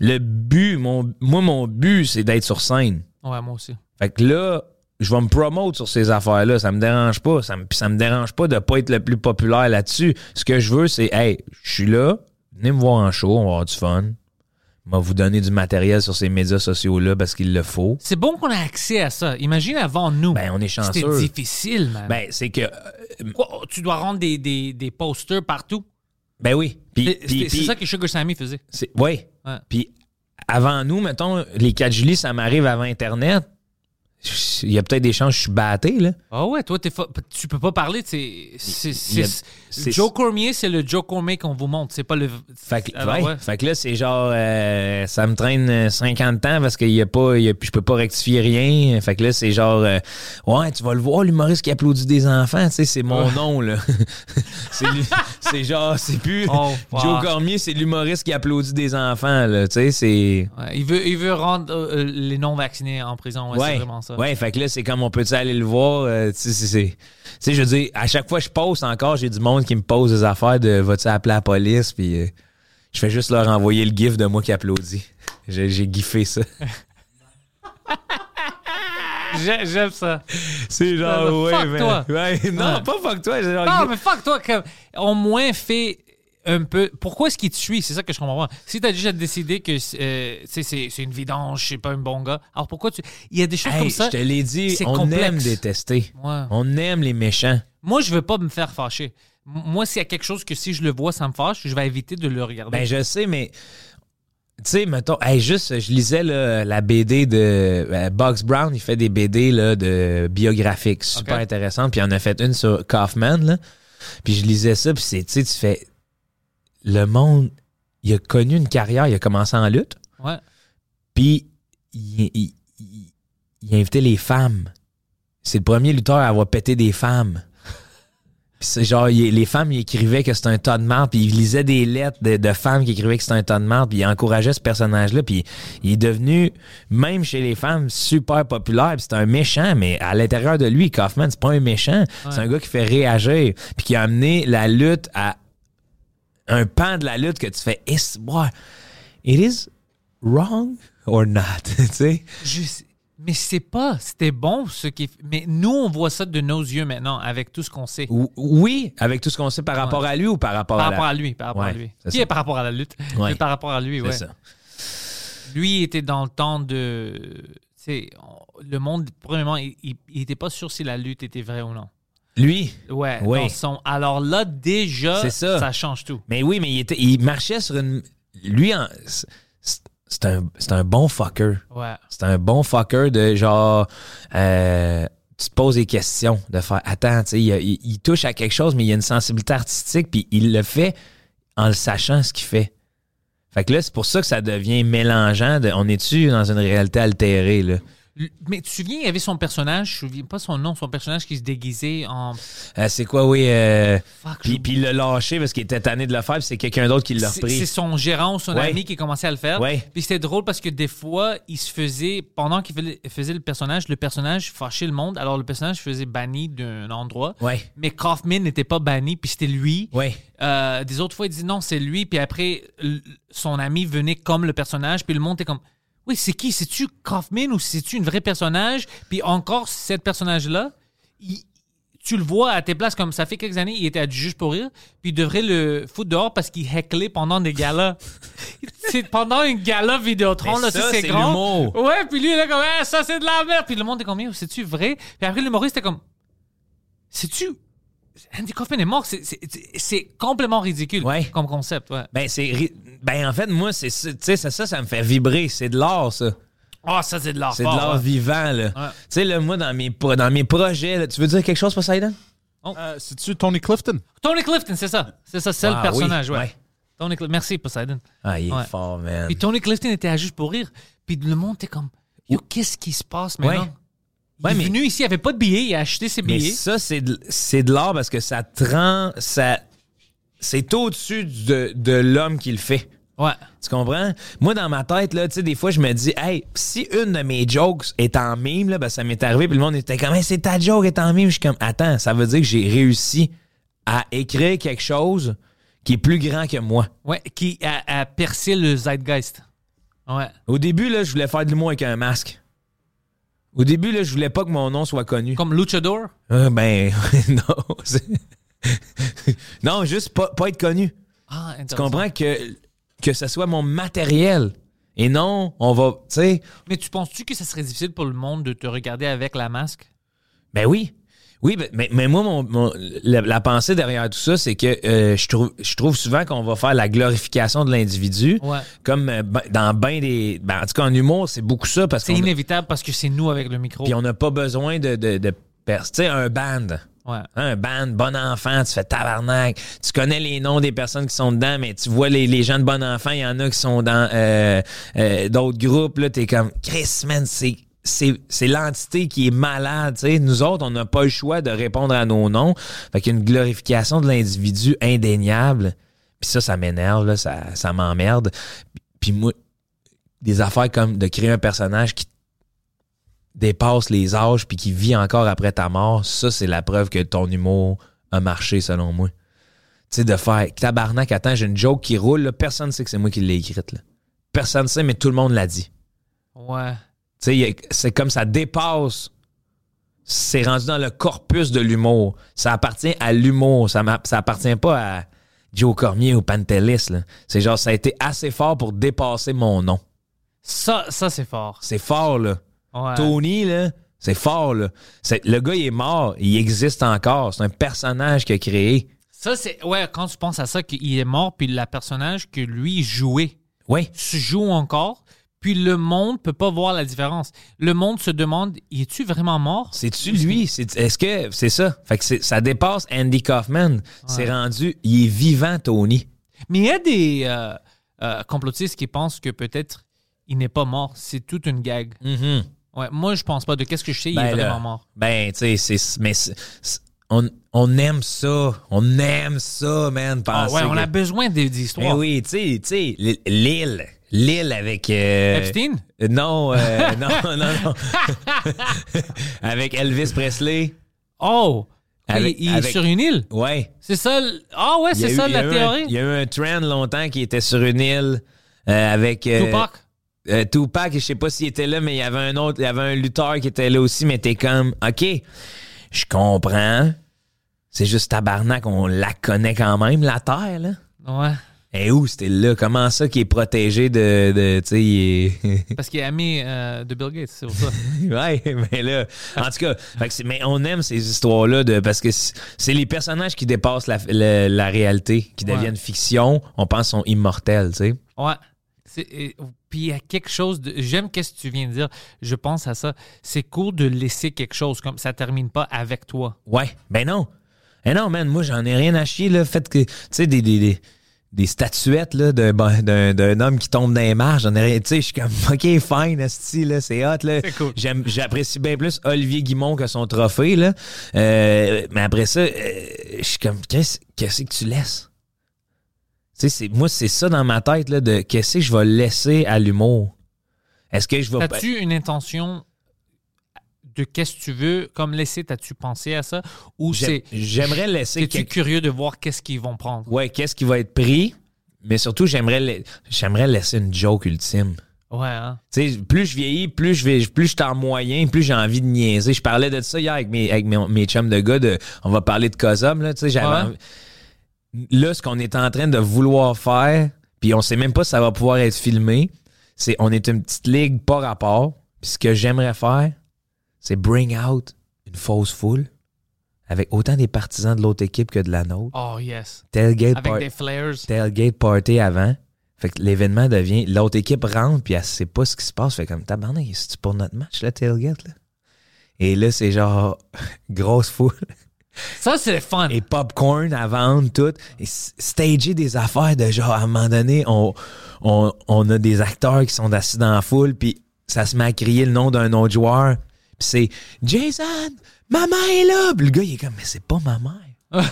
le but, mon, moi, mon but, c'est d'être sur scène. Ouais, moi aussi. Fait que là, je vais me promote sur ces affaires-là. Ça me dérange pas. Ça me, ça me dérange pas de pas être le plus populaire là-dessus. Ce que je veux, c'est, hey, je suis là, venez me voir en show, on va avoir du fun. On va vous donner du matériel sur ces médias sociaux-là parce qu'il le faut. C'est bon qu'on ait accès à ça. Imagine avant nous. Ben, on est C'était chanceux. difficile, man. Ben, c'est que, euh, Quoi, tu dois rendre des, des, des posters partout. ben oui. C'est ça que Sugar Sammy faisait. oui. Puis avant nous, mettons, les 4 juillet, ça m'arrive avant Internet. Il y a peut-être des chances que je suis batté, là. Ah ouais, toi, t'es fa- tu peux pas parler. C'est, a- Joe Cormier, c'est le Joe Cormier qu'on vous montre. C'est pas le. Fait que, Alors, ouais. ouais. fait que là, c'est genre, euh, ça me traîne euh, 50 ans parce qu'il y a pas, y a- je peux pas rectifier rien. Fait que là, c'est genre, euh, ouais, tu vas le voir, l'humoriste qui applaudit des enfants, tu sais, c'est mon nom, là. c'est, genre, c'est plus Oh, wow. Joe Cormier, c'est l'humoriste qui applaudit des enfants, là, tu sais, c'est. Il, veut, il veut rendre euh, euh, les non-vaccinés en prison. Ouais, c'est vraiment ça. Ouais, fait que là, c'est comme on peut-tu aller le voir. euh, tu sais, je veux dire, à chaque fois que je poste encore, j'ai du monde qui me pose des affaires de vas-tu appeler la police, puis euh, je fais juste leur envoyer le gif de moi qui applaudit. J'ai, giffé ça. J'ai- J'aime ça. C'est genre, ouais, fuck mais- toi. ouais, non, pas fuck toi. genre, Non, mais fuck toi. comme, au moins, fais un peu. Pourquoi est-ce qu'il te suit? C'est ça que je comprends pas. Si t'as déjà décidé que euh, c'est c'est une vidange, c'est pas un bon gars, alors pourquoi tu. Il y a des choses Hey, comme ça. je te l'ai dit, on complexe. aime détester. Ouais. On aime les méchants. Moi, je veux pas me faire fâcher. Moi, s'il y a quelque chose que si je le vois, ça me fâche, je vais éviter de le regarder. Ben, je sais, mais. Tu sais, mettons, hey, juste, je lisais là, la BD de euh, Bugs Brown, il fait des BD là, de biographiques super Ok. intéressantes, puis il en a fait une sur Kaufman, là. Puis je lisais ça, puis c'est, tu sais, tu fais. Le monde, il a connu une carrière, il a commencé en lutte, Ouais. puis il, il- il- il a invité les femmes. C'est le premier lutteur à avoir pété des femmes. Puis c'est genre, il- les femmes, ils écrivaient que c'était un tas de marde, puis il lisait des lettres de, de femmes qui écrivaient que c'était un tas de marde, puis il encourageait ce personnage-là, puis il est devenu, même chez les femmes, super populaire, puis c'est un méchant, mais à l'intérieur de lui, Kaufman, c'est pas un méchant, c'est un gars qui fait réagir, puis qui a amené la lutte à un pan de la lutte que tu fais, is, what? It is wrong or not, tu sais? Je mais c'est pas. C'était bon ce qui. Mais nous, on voit ça de nos yeux maintenant avec tout ce qu'on sait. Ou- Oui, avec tout ce qu'on sait par rapport à lui ou par rapport Par à rapport la... à lui. Par rapport à lui. Qui est par rapport à la lutte? Ouais. Mais par rapport à lui, ouais. ça. Lui était dans le temps de. Tu sais, le monde, premièrement, il, il, il était pas sûr si la lutte était vraie ou non. Lui, Ouais. Oui. dans son- alors là, déjà, C'est ça. change tout. Mais oui, mais il, était, il marchait sur une. Lui, en- c'est- un, un bon fucker. Ouais. C'est un bon fucker de genre. euh, tu te poses des questions, de faire. Attends, tu sais, il, il- il touche à quelque chose, mais il a une sensibilité artistique, puis il le fait en le sachant ce qu'il fait. Fait que là, c'est pour ça que ça devient mélangeant. De, on est-tu dans une réalité altérée, là? Mais tu te souviens, il y avait son personnage, je ne me souviens pas son nom, son personnage qui se déguisait en. Euh, c'est quoi, oui. euh, Fuck, puis, il l'a lâché parce qu'il était tanné de le faire, puis c'est quelqu'un d'autre qui l'a repris. c'est son gérant ou son Ouais. ami qui commençait à le faire. Ouais. Puis c'était drôle parce que des fois, il se faisait, pendant qu'il faisait- le personnage, le personnage fâchait le monde. Alors le personnage faisait banni d'un endroit. Ouais. Mais Kaufman n'était pas banni, puis c'était lui. Ouais. Euh, des autres fois, il dit non, c'est lui. Puis après, son ami venait comme le personnage. Puis le monde était comme Oui, c'est qui? C'est-tu Kaufman ou c'est-tu une vraie personnage? Puis encore, cette personnage-là, tu le vois à tes places comme ça fait quelques années, il était à du juge pour rire. Puis il devrait le foutre dehors parce qu'il hecklait pendant des galas. c'est pendant une gala Vidéotron, Mais là, ça, c'est grand. Ouais, puis lui, il est là comme Ah, ça, c'est de la merde. Puis le monde est comme Yo, c'est-tu vrai? Puis après, l'humoriste était comme C'est-tu. Andy Kaufman est mort. C'est- complètement ridicule Ouais. comme concept. Ouais. Ben, c'est. ri- Ben, en fait, moi, c'est ça, tu sais, ça, ça, ça me fait vibrer. C'est de l'art, ça. Ah, ça, c'est de l'art C'est de l'art ouais. vivant, là. Ouais. Tu sais, là, moi, dans mes, pro- dans mes projets, là, tu veux dire quelque chose, Poseidon? Euh, C'est-tu Tony Clifton? Tony Clifton, c'est ça. C'est ça, c'est Ah, le personnage, oui, ouais. ouais. Tony Clifton. Merci, Poseidon. Ah, il est Ouais. fort, man. Puis Tony Clifton était à juste pour rire. Puis le monde était comme Yo, qu'est-ce qui se passe maintenant Ouais. Il est mais- venu ici, il avait pas de billets, il a acheté ses Mais billets. ça, c'est de, c'est de l'art parce que ça te rend. Ça, c'est au-dessus de, de l'homme qui le fait. Ouais. Tu comprends? Moi, dans ma tête, là, tu sais, des fois, je me dis, hey, si une de mes jokes est en mime, là, ben, ça m'est arrivé, puis le monde était comme, Hey, c'est ta joke est en mime. Je suis comme, attends, ça veut dire que j'ai réussi à écrire quelque chose qui est plus grand que moi. Ouais, qui a, a percé le zeitgeist. Ouais. Au début, là, je voulais faire de l'humour avec un masque. Au début, là, je voulais pas que mon nom soit connu. Comme Luchador? Ah, ben, non. non, juste pas, pas être connu. Ah, Tu comprends que, que ce soit mon matériel. Et non, on va, tu sais, Mais tu penses-tu que ça serait difficile pour le monde de te regarder avec la masque? ben oui. Oui, ben- mais, mais moi, mon, mon- la, la pensée derrière tout ça, c'est que euh, je, trouve, je trouve souvent qu'on va faire la glorification de l'individu. Ouais. Comme euh, ben- dans ben des. ben, en tout cas, en humour, c'est beaucoup ça parce C'est inévitable parce que c'est nous avec le micro. puis on n'a pas besoin de, de, de Tu sais, un band. Ouais. Hein, Un band, bon enfant, tu fais tabarnak. Tu connais les noms des personnes qui sont dedans, mais tu vois les, les gens de bon enfant, il y en a qui sont dans euh, d'autres groupes. Là, t'es comme, Chris, man, c'est. C'est, l'entité qui est malade. tu sais. Nous autres, on n'a pas le choix de répondre à nos noms. Fait qu'il y a une glorification de l'individu indéniable. Puis ça, ça m'énerve, ça, ça m'emmerde. Puis moi, des affaires comme de créer un personnage qui dépasse les âges puis qui vit encore après ta mort, ça, c'est la preuve que ton humour a marché, selon moi. Tu sais, de faire tabarnak, attends, j'ai une joke qui roule, personne ne sait que c'est moi qui l'ai écrite. Personne ne sait, mais tout le monde l'a dit. Ouais. Tu c'est comme ça dépasse. C'est rendu dans le corpus de l'humour. Ça appartient à l'humour. Ça, ça appartient pas à Joe Cormier ou Pantelis. C'est genre, ça a été assez fort pour dépasser mon nom. Ça, ça c'est fort. C'est fort, là. Ouais. Tony, là, c'est fort, là. Le gars, il est mort. Il existe encore. C'est un personnage qu'il a créé. Ça, c'est. Ouais, quand tu penses à ça, qu'il est mort, puis le personnage que lui jouait Oui. se joue encore, puis le monde peut pas voir la différence. Le monde se demande, es-tu vraiment mort? C'est-tu lui? Est-ce que c'est ça? Fait que ça dépasse Andy Kaufman. C'est rendu, il est vivant, Tony. Mais il y a des euh, euh, complotistes qui pensent que peut-être il n'est pas mort. C'est toute une gag. Mhm. Ouais, moi, je pense pas. De qu'est-ce que je sais, il Ben est là, vraiment mort. Ben, tu sais. Mais on, on aime ça. On aime ça, man. Ah ouais, on que- a besoin des, des Ben histoires. oui, tu sais, tu sais, Lille. Avec. euh, Epstein? Non, euh, non, non, non. avec Elvis Presley. Oh! Avec- il il est sur une île? Ouais. C'est ça? Ah ouais, c'est ça la un- théorie? Il y a eu un trend longtemps qui était sur une île euh, avec. euh, Tupac? euh, Tupac, je sais pas s'il était là, mais il y avait un autre, il y avait un lutteur qui était là aussi, mais t'es comme, OK, je comprends. C'est juste tabarnak, on la connaît quand même, la Terre, là. Ouais. Et où c'était là? Comment ça qui est protégé de. de tu sais, il est- Parce qu'il est ami euh, de Bill Gates, c'est pour ça. ouais, mais là, en tout cas, fait mais on aime ces histoires-là de parce que c'est les personnages qui dépassent la, la- la réalité, qui Ouais. deviennent fiction. On pense sont immortels, tu sais. Ouais. Et- Puis il y a quelque chose de. J'aime qu'est-ce que tu viens de dire. Je pense à ça. C'est cool de laisser quelque chose comme ça termine pas avec toi. Ouais, ben non. Eh non, man, moi, j'en ai rien à chier, là. Fait que, tu sais, des, des, des, des statuettes là, d'un, bon- d'un, d'un homme qui tombe dans les marches. J'en ai rien- Tu sais, je suis comme, OK, fine, c'est hot. Là. C'est cool. J'aime, j'apprécie bien plus Olivier Guimont que son trophée. Là. Euh, mais après ça, euh, je suis comme, qu'est-ce, qu'est-ce que tu laisses? Tu sais, c'est, moi, c'est ça dans ma tête, là, de qu'est-ce que je vais laisser à l'humour? Est-ce que je vais... As-tu une intention de qu'est-ce que tu veux comme laisser T'as-tu pensé à ça? Ou c'est j'aimerais laisser Es-tu quelque- curieux de voir qu'est-ce qu'ils vont prendre? Ouais, qu'est-ce qui va être pris? Mais surtout, j'aimerais, la- j'aimerais laisser une joke ultime. Ouais. Hein? Tu sais, plus je vieillis, plus je vais, plus je suis en moyen, plus j'ai envie de niaiser. Je parlais de ça hier avec mes, avec mes, mes chums de gars. De, on va parler de Cosum, là. Tu sais, j'avais Ouais. envie- Là, ce qu'on est en train de vouloir faire, puis on sait même pas si ça va pouvoir être filmé, c'est on est une petite ligue pas rapport. Puis ce que j'aimerais faire, c'est bring out une fausse foule avec autant des partisans de l'autre équipe que de la nôtre. Oh yes. Tailgate, Avec par- des flares. tailgate party avant. Fait que l'événement devient. L'autre équipe rentre, puis elle sait pas ce qui se passe. Fait comme tabarnak, c'est pour notre match, le tailgate, là? Et là, c'est genre grosse foule. Ça c'est le fun. Et popcorn à vendre, tout. Et stager des affaires de genre, à un moment donné, on, on, on a des acteurs qui sont assis dans la foule, puis ça se met à crier le nom d'un autre joueur. C'est Jason, maman est là. Puis le gars, il est comme, mais c'est pas ma mère.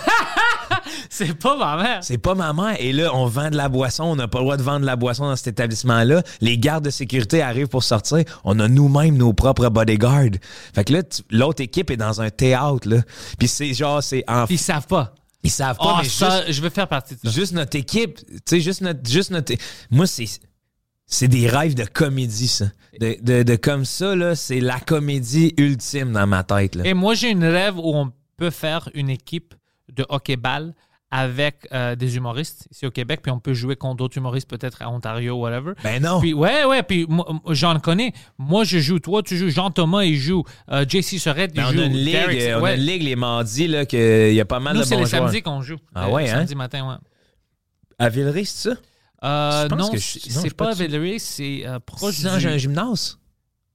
C'est pas ma mère. C'est pas ma mère. Et là, on vend de la boisson. On n'a pas le droit de vendre de la boisson dans cet établissement-là. Les gardes de sécurité arrivent pour sortir. On a nous-mêmes nos propres bodyguards. Fait que là, l'autre équipe est dans un théâtre, là. Puis c'est genre, c'est en... Puis ils savent pas. Ils savent pas, Oh, mais ça, juste, je veux faire partie de ça. juste notre équipe, tu sais, juste notre... Juste notre moi, c'est... C'est des rêves de comédie, ça. De, de, de comme ça, là, c'est la comédie ultime dans ma tête, là. Et moi, j'ai une rêve où on peut faire une équipe de hockey-ball avec euh, des humoristes ici au Québec, puis on peut jouer contre d'autres humoristes, peut-être à Ontario, whatever. Ben non. Puis, ouais, ouais, puis j'en connais. Moi, je joue, toi, tu joues, Jean-Thomas, il joue, euh, JC Sorette, il Ben, on, joue. a une ligue, Derek, euh, on a une ligue les mardis, là, qu'il y a pas mal Nous, de c'est bons les joueurs. samedis qu'on joue. Ah ouais, hein? Samedi matin, ouais. À Villeray, c'est ça? Euh, non, c'est c'est pas pas. Villeray, c'est euh, proche Dans du... un gymnase?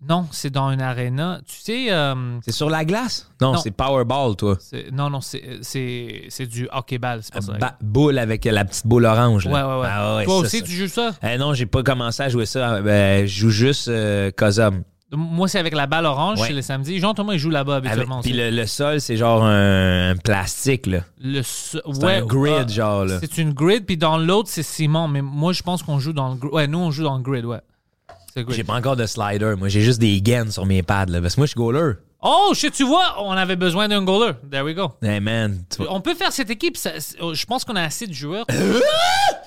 Non, c'est dans une arena. Tu sais... euh, C'est sur la glace? Non, Non. c'est Powerball, toi. c'est- non, non, c'est- c'est c'est du hockey-ball, c'est pas ça. Ba- boule avec la petite boule orange. Ouais, là. ouais, ouais. Ah Toi aussi, ça. tu joues ça? Eh non, j'ai pas commencé à jouer ça. Ben, je joue juste euh, Cosum. Moi, c'est avec la balle orange, Ouais. c'est le samedi. Jean-Thomas, il joue là-bas habituellement Puis le, le sol, c'est genre un, un plastique, là. Le ouais, un grid, euh, genre, là. C'est une grid, puis dans l'autre, c'est ciment. Mais moi, je pense qu'on joue dans le grid. Ouais, nous, on joue dans le grid, ouais. J'ai pas encore de slider. Moi, j'ai juste des gaines sur mes pads, là. Parce que moi, je suis goaler. Oh, shit, tu vois, on avait besoin d'un goaler. There we go. Hey, man. tu vois- On peut faire cette équipe. ça- oh, je pense qu'on a assez de joueurs.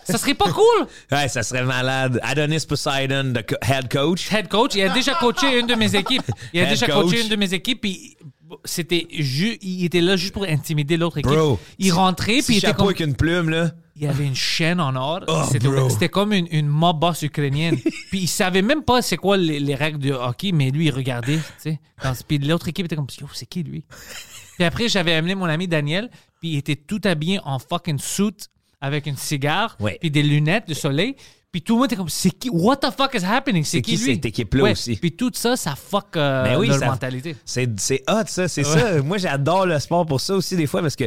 ça serait pas cool? Ouais, ça serait malade. Adonis Poseidon, the co- head coach. Head coach, il a déjà coaché une de mes équipes. Il a Head déjà coach. coaché une de mes équipes, puis c'était ju- il était là juste pour intimider l'autre équipe. Bro. il rentrait, puis il était comme avec une plume, là. il y avait une chaîne en or. Oh, C'était comme une, une mob boss ukrainienne. puis il savait même pas c'est quoi les, les règles de hockey, mais lui, il regardait. tu sais. Quand- Puis l'autre équipe était comme, Yo, c'est qui lui? puis après, j'avais amené mon ami Daniel, puis il était tout habillé en fucking suit avec une cigare, Ouais. puis des lunettes de soleil. Puis tout le monde était comme, c'est qui? What the fuck is happening? C'est C'est qui, qui lui? cette équipe-là Ouais. aussi? Puis tout ça, ça fuck euh, Ben oui, leur ça- mentalité. C'est, hot, ça. C'est ça. Moi, j'adore le sport pour ça aussi, des fois, parce que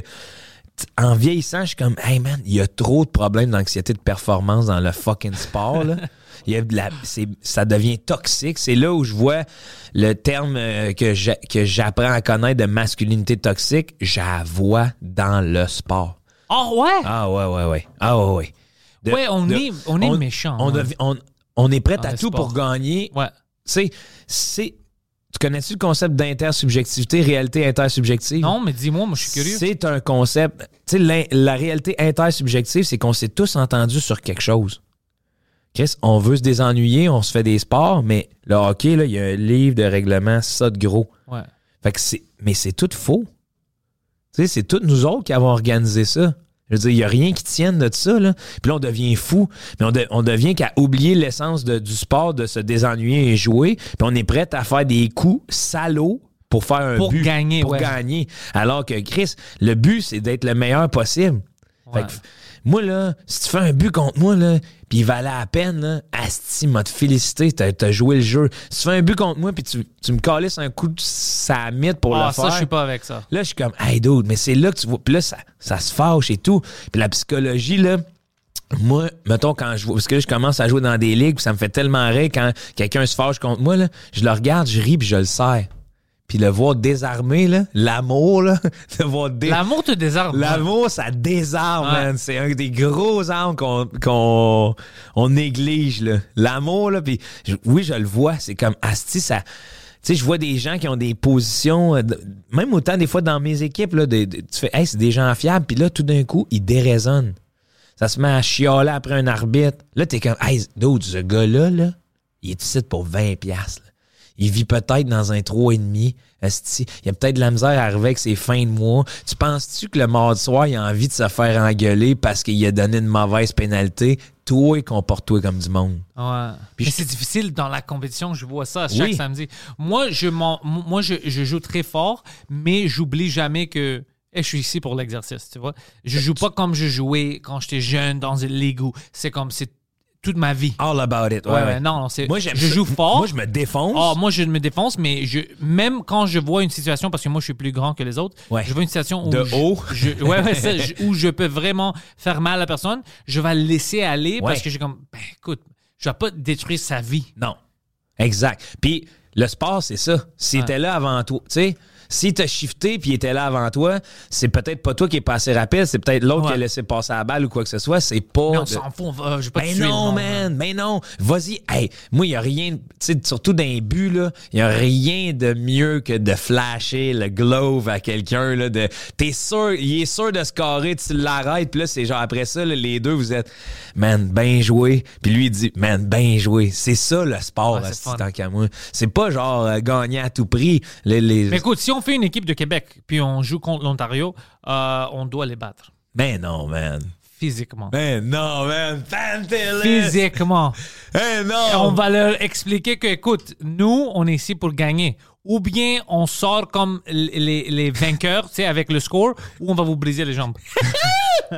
en vieillissant, je suis comme, hey man, il y a trop de problèmes d'anxiété de performance dans le fucking sport. Là. Il y a de la, c'est, ça devient toxique. C'est là où je vois le terme euh, que, j'a- que j'apprends à connaître de masculinité toxique, j'avoue dans le sport. Oh ouais? Ah ouais, ouais, ouais. Ah ouais, ouais. De- Ouais, on de- est- on est méchant, On, hein. devi- on, on est prêt à tout sport. pour gagner. Ouais. C'est. Tu connais-tu le concept d'intersubjectivité, réalité intersubjective? Non, mais dis-moi, moi, je suis curieux. C'est un concept. Tu sais, la réalité intersubjective, c'est qu'on s'est tous entendus sur quelque chose. Chris, on veut se désennuyer, on se fait des sports, mais le hockey, il y a un livre de règlement, ça de gros. Ouais. Fait que c'est. Mais c'est tout faux. Tu sais, c'est toutes nous autres qui avons organisé ça. Je veux dire, il n'y a rien qui tienne de ça, là. Puis là, on devient fou. Mais on, de- on devient qu'à oublier l'essence du sport, de se désennuyer et jouer. Puis on est prêt à faire des coups salauds pour faire un Pour but. gagner, Pour ouais. gagner. Alors que, Chris, le but, c'est d'être le meilleur possible. Fait que, moi, là, si tu fais un but contre moi, là, puis il valait la peine, là, Asti m'a te félicité, t'as as joué le jeu. Si tu fais un but contre moi, puis tu, tu me calisses un coup de sa mythe pour Ah, le ça, faire. je suis pas avec ça. Là, je suis comme, hey, dude, mais c'est là que tu vois. Puis là, ça, ça se fâche et tout. Puis la psychologie, là, Moi, mettons, quand je vois, parce que là, je commence à jouer dans des ligues, puis ça me fait tellement rire quand quelqu'un se fâche contre moi, là, je le regarde, je ris, puis je le serre. Puis le voir désarmé, là, l'amour, là, de voir dé- L'amour te désarme. L'amour, ça désarme, Ouais. man. C'est un des gros armes qu'on qu'on on néglige, là. L'amour, là, puis oui, je le vois. C'est comme, asti, ça... Tu sais, je vois des gens qui ont des positions, euh, même autant des fois dans mes équipes, là, de- de- tu fais, hey, c'est des gens fiables, puis là, tout d'un coup, ils déraisonnent. Ça se met à chialer après un arbitre. Là, t'es comme, hey, dude, ce gars-là, là, il est ici pour 20 piastres. là. Il vit peut-être dans un 3,5. esti. Il y a peut-être de la misère à arriver avec ses fins de mois. Tu penses-tu que le mardi soir, il a envie de se faire engueuler parce qu'il a donné une mauvaise pénalité? Toi, comporte-toi comme du monde. Ouais. Puis Mais je- c'est difficile dans la compétition, je vois ça chaque Oui. samedi. Moi, je, m'en- moi je, je joue très fort, mais j'oublie jamais que eh, je suis ici pour l'exercice, tu vois. Je joue pas comme je jouais quand j'étais jeune dans une ligue où c'est comme c'est toute ma vie. All about it. Ouais, ouais, non, non, c'est. Moi, je joue fort. Moi, je me défonce. Ah, moi, je me défonce, mais je, même quand je vois une situation, parce que moi, je suis plus grand que les autres, Ouais. je vois une situation où. De je- haut. je- ouais, ouais, ça, où je peux vraiment faire mal à la personne, je vais laisser aller parce Ouais. que j'ai comme, ben, écoute, je vais pas détruire sa vie. Non. Exact. Puis le sport, c'est ça. S'il Ouais. était là avant toi, tu sais, s'il t'a shifté puis il était là avant toi, c'est peut-être pas toi qui est passé rapide, c'est peut-être l'autre Ouais. qui a laissé passer la balle ou quoi que ce soit. C'est pas. Mais on de- s'en fout, on va- je vais pas Ben non, man, mais non. Vas-y. Hey, moi, il n'y a rien, tu sais, surtout dans les buts, là, il n'y a rien de mieux que de flasher le glove à quelqu'un, là, de, t'es sûr, il est sûr de scorer, tu l'arrêtes, puis là, c'est genre après ça, là, les deux, vous êtes, man, bien joué. Puis lui, il dit, man, bien joué. C'est ça, le sport, Ouais, fun. tant qu'à moi. C'est pas genre euh, gagner à tout prix. Les, les... Mais écoute, si on fait une équipe de Québec, puis on joue contre l'Ontario, euh, on doit les battre. Ben non, man. Physiquement. Ben non, man. Physiquement. Ben Et non. on va leur expliquer que, écoute, nous, on est ici pour gagner. Ou bien on sort comme les, les vainqueurs, tu sais, avec le score, ou on va vous briser les jambes.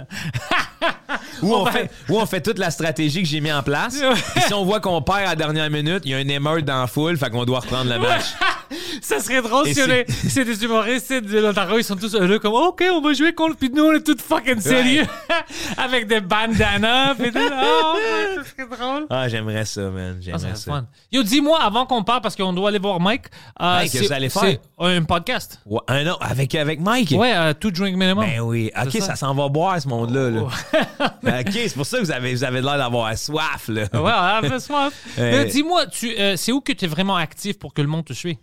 Où on, fait, où on fait toute la stratégie que j'ai mis en place. Puis si on voit qu'on perd à la dernière minute, il y a une émeute dans la foule, fait qu'on doit reprendre le match. Ça serait drôle si on c'est- est- c'est des humoristes de l'Ontario, ils sont tous heureux comme OK, on va jouer contre, puis nous on est tous fucking sérieux avec des bandanas, puis tout. Oh, ça serait drôle. Ah, j'aimerais ça, man. Ah, J'aimerais ça. fun. Yo, dis-moi avant qu'on part parce qu'on doit aller voir Mike. euh, Mike, que vous allez faire? Un podcast. Ouais, un autre, avec, avec Mike? Ouais, euh, two drink minimum. Ben oui. OK, ça. ça. s'en va boire, ce monde-là. là. OK, c'est pour ça que vous avez, vous avez l'air d'avoir soif, là. Ouais, on a fait soif. Euh, Dis-moi, tu, euh, c'est où que tu es vraiment actif pour que le monde te suive?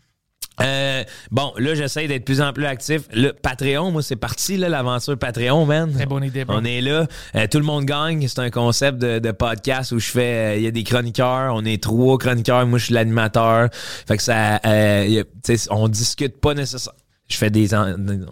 Euh, bon, là, j'essaie d'être de plus en plus actif. Le Patreon, moi, c'est parti, là, l'aventure Patreon, man. Très bonne idée. On est là. Euh, tout le monde gagne. C'est un concept de, de podcast où je fais. euh, Il y a des chroniqueurs. On est trois chroniqueurs. Moi, je suis l'animateur. Fait que ça. euh, y a- on discute pas nécessairement. Je fais des.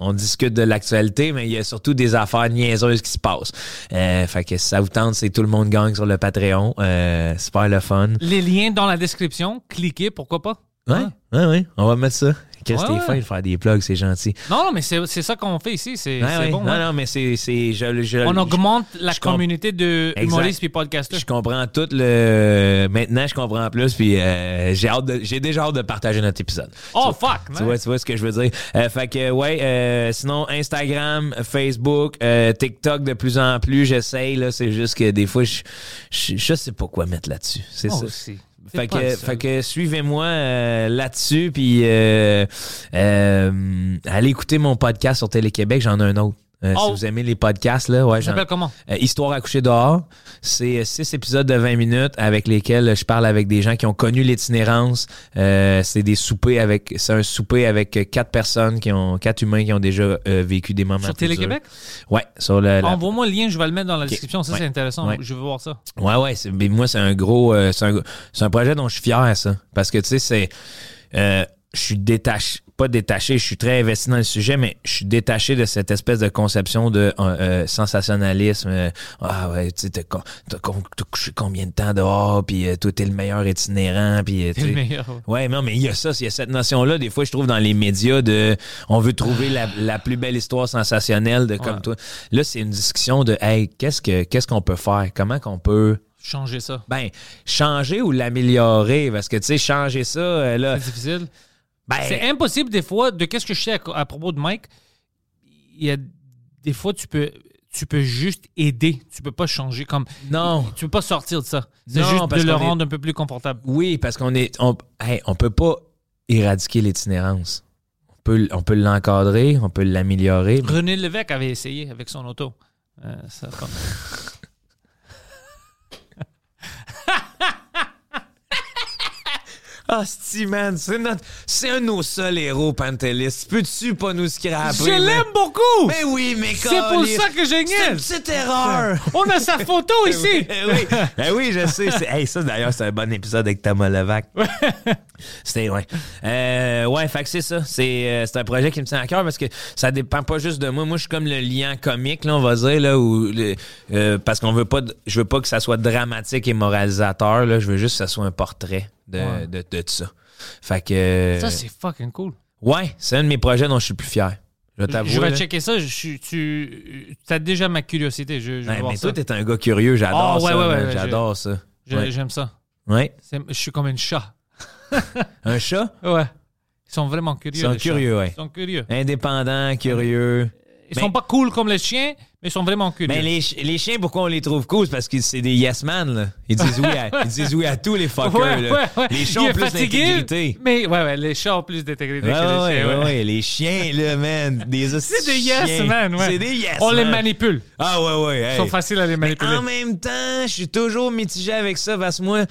On discute de l'actualité, mais il y a surtout des affaires niaiseuses qui se passent. Euh, fait que si ça vous tente, c'est tout le monde gagne sur le Patreon. Euh, super le fun. Les liens dans la description, cliquez, pourquoi pas? Ouais, Hein? ouais, ouais. On va mettre ça. Qu'est-ce que Ouais, t'es ouais. de faire des plugs, c'est gentil. Non, non, mais c'est c'est ça qu'on fait ici. C'est Ouais, c'est ouais. bon. non, hein. non, mais c'est. c'est je, je, On augmente la je communauté de humoristes et podcasters. Je comprends tout le. Maintenant, je comprends plus, puis euh, j'ai hâte de- j'ai déjà hâte de partager notre épisode. Oh, Tu- fuck! Tu vois, tu vois ce que je veux dire. Euh, fait que, ouais, euh, sinon, Instagram, Facebook, euh, TikTok de plus en plus, j'essaye, là. C'est juste que des fois, je, je, je sais pas quoi mettre là-dessus. C'est Moi ça. aussi. Fait que, fait que suivez-moi euh, là-dessus, puis euh, euh, allez écouter mon podcast sur Télé-Québec, j'en ai un autre. Euh, Si Oh. vous aimez les podcasts, là, ouais, Ça j'en- s'appelle comment? euh, Histoire à coucher dehors. C'est euh, six épisodes de 20 minutes avec lesquels je parle avec des gens qui ont connu l'itinérance. C'est des soupers avec, c'est un souper avec quatre personnes qui ont, quatre humains qui ont déjà vécu des moments. Sur. Télé-Québec? Ouais, sur le. la- Envoie-moi le lien, je vais le mettre dans la description. Ça, Ouais. c'est intéressant. Ouais. Je veux voir ça. Ouais, ouais. mais moi, c'est un gros. c'est un, projet dont je suis fier, ça. Parce que, tu sais, c'est. je suis détaché. Pas détaché, je suis très investi dans le sujet, mais je suis détaché de cette espèce de conception de euh, euh, sensationnalisme. euh, ah ouais, tu sais, t'as, co- t'as co- t'as couché combien de temps dehors, puis euh, toi, t'es le meilleur itinérant, puis. tu C'est le meilleur. ouais. Non, mais il y a ça, il y a cette notion-là. Des fois, je trouve dans les médias de, on veut trouver la, la plus belle histoire sensationnelle de comme Ouais. toi. Là, c'est une discussion de, hey, qu'est-ce que, qu'est-ce qu'on peut faire? Comment qu'on peut, Changer ça. ben, changer ou l'améliorer? Parce que, tu sais, changer ça, là, C'est difficile. Ben, C'est impossible des fois, de qu'est-ce que je sais à, à propos de Mike, il y a des fois tu peux tu peux juste aider. Tu peux pas changer comme. Non. Tu peux pas sortir de ça. C'est juste parce de le est- rendre un peu plus confortable. Oui, parce qu'on est. On, hey, on peut pas éradiquer l'itinérance. On peut, on peut l'encadrer, on peut l'améliorer. René Lévesque avait essayé avec son auto. Euh, ça, comme- Ah, Sti, man, c'est notre. C'est un de nos seuls héros, Pantelis. Peux-tu pas nous scraper? Je l'aime beaucoup! Mais oui, mais C'est pour ça que je C'est une petite erreur! On a sa photo ici! Eh oui, oui, je sais. Hey, ça, d'ailleurs, c'est un bon épisode avec Thomas Levac. C'était, ouais. Euh, ouais, fait que c'est ça. C'est euh, c'est un projet qui me tient à cœur parce que ça dépend pas juste de moi. Moi, je suis comme le lien comique, là, on va dire, là, où, euh, parce qu'on veut pas, je veux pas que ça soit dramatique et moralisateur, là. Je veux juste que ça soit un portrait de, Ouais. de, de ça. Fait que. Ça, c'est fucking cool. Ouais, c'est un de mes projets dont je suis le plus fier. Je. Je vais là. checker ça. Je tu as déjà ma curiosité. Je, je vais Ouais, voir mais ça. toi, t'es un gars curieux. J'adore Ah, ouais, ça. J'adore ça. J'aime ça. Ouais. Je suis comme un chat. Un chat? Ouais. Ils sont vraiment curieux. Ils sont chats. curieux, ouais. Ils sont curieux. Indépendant, curieux. Ils Mais- sont pas cool comme les chiens, mais ils sont vraiment curieux. Mais les, ch- les chiens, pourquoi on les trouve cool? Parce que c'est des yes man, là. Ils disent oui à, ils disent oui à tous les fuckers, Ouais, là. ouais, ouais. Les chats ont plus d'intégrité. Mais ouais, ouais, les chats ont plus d'intégrité que les chiens. ouais. Les chiens, là, man. Des C'est des yes, man. Ouais. C'est des yes, On les man. manipule. Ah, ouais, ouais. Ils sont faciles à les Mais manipuler. en même temps, je suis toujours mitigé avec ça parce que moi,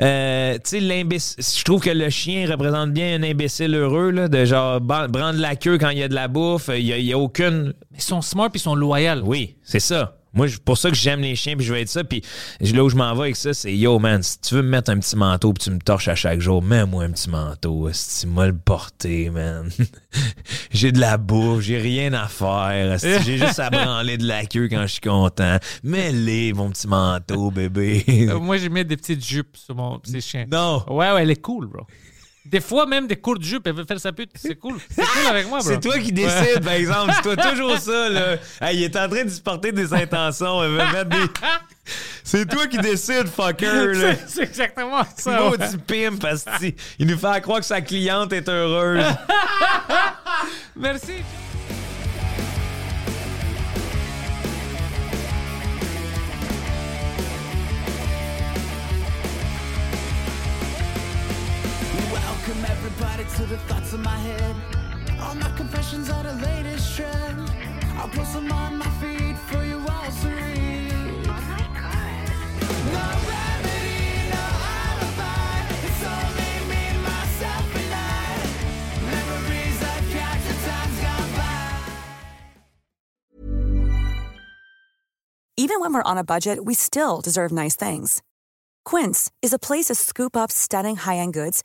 euh, tu sais, l'imbécile, je trouve que le chien représente bien un imbécile heureux, là, de genre prendre la queue quand il y a de la bouffe. Il y a, il y a aucune. Ils sont smart puis ils sont loyaux. Oui, c'est ça. Moi, pour ça que j'aime les chiens puis je veux être ça. Puis là où je m'en vais avec ça, c'est yo, man, si tu veux me mettre un petit manteau puis tu me torches à chaque jour, mets-moi un petit manteau. Si tu m'as le porté, man. j'ai de la bouffe, j'ai rien à faire. J'ai juste à branler de la queue quand je suis content. Mets-les, mon petit manteau, bébé. Euh, moi, j'ai mis des petites jupes sur mon petit chien. non. Ouais, ouais, elle est cool, bro. Des fois, même des courtes jupes, elle veut faire sa pute. C'est cool. C'est cool avec moi, bro. C'est toi qui décides, par exemple. C'est toi toujours ça, là. Hey, il est en train de se porter des intentions. Elle veut mettre des... C'est toi qui décides, fucker, là. C'est- exactement ça. ouais. tu pimp, parce que il nous fait croire que sa cliente est heureuse. Merci. To the thoughts my head. All my confessions are the latest trend. I'll post them on my feed for you all to read. No remedy, no alibi. It's only me, myself, and I. Memories captured, times gone by. Even when we're on a budget, we still deserve nice things. Quince is a place to scoop up stunning high-end goods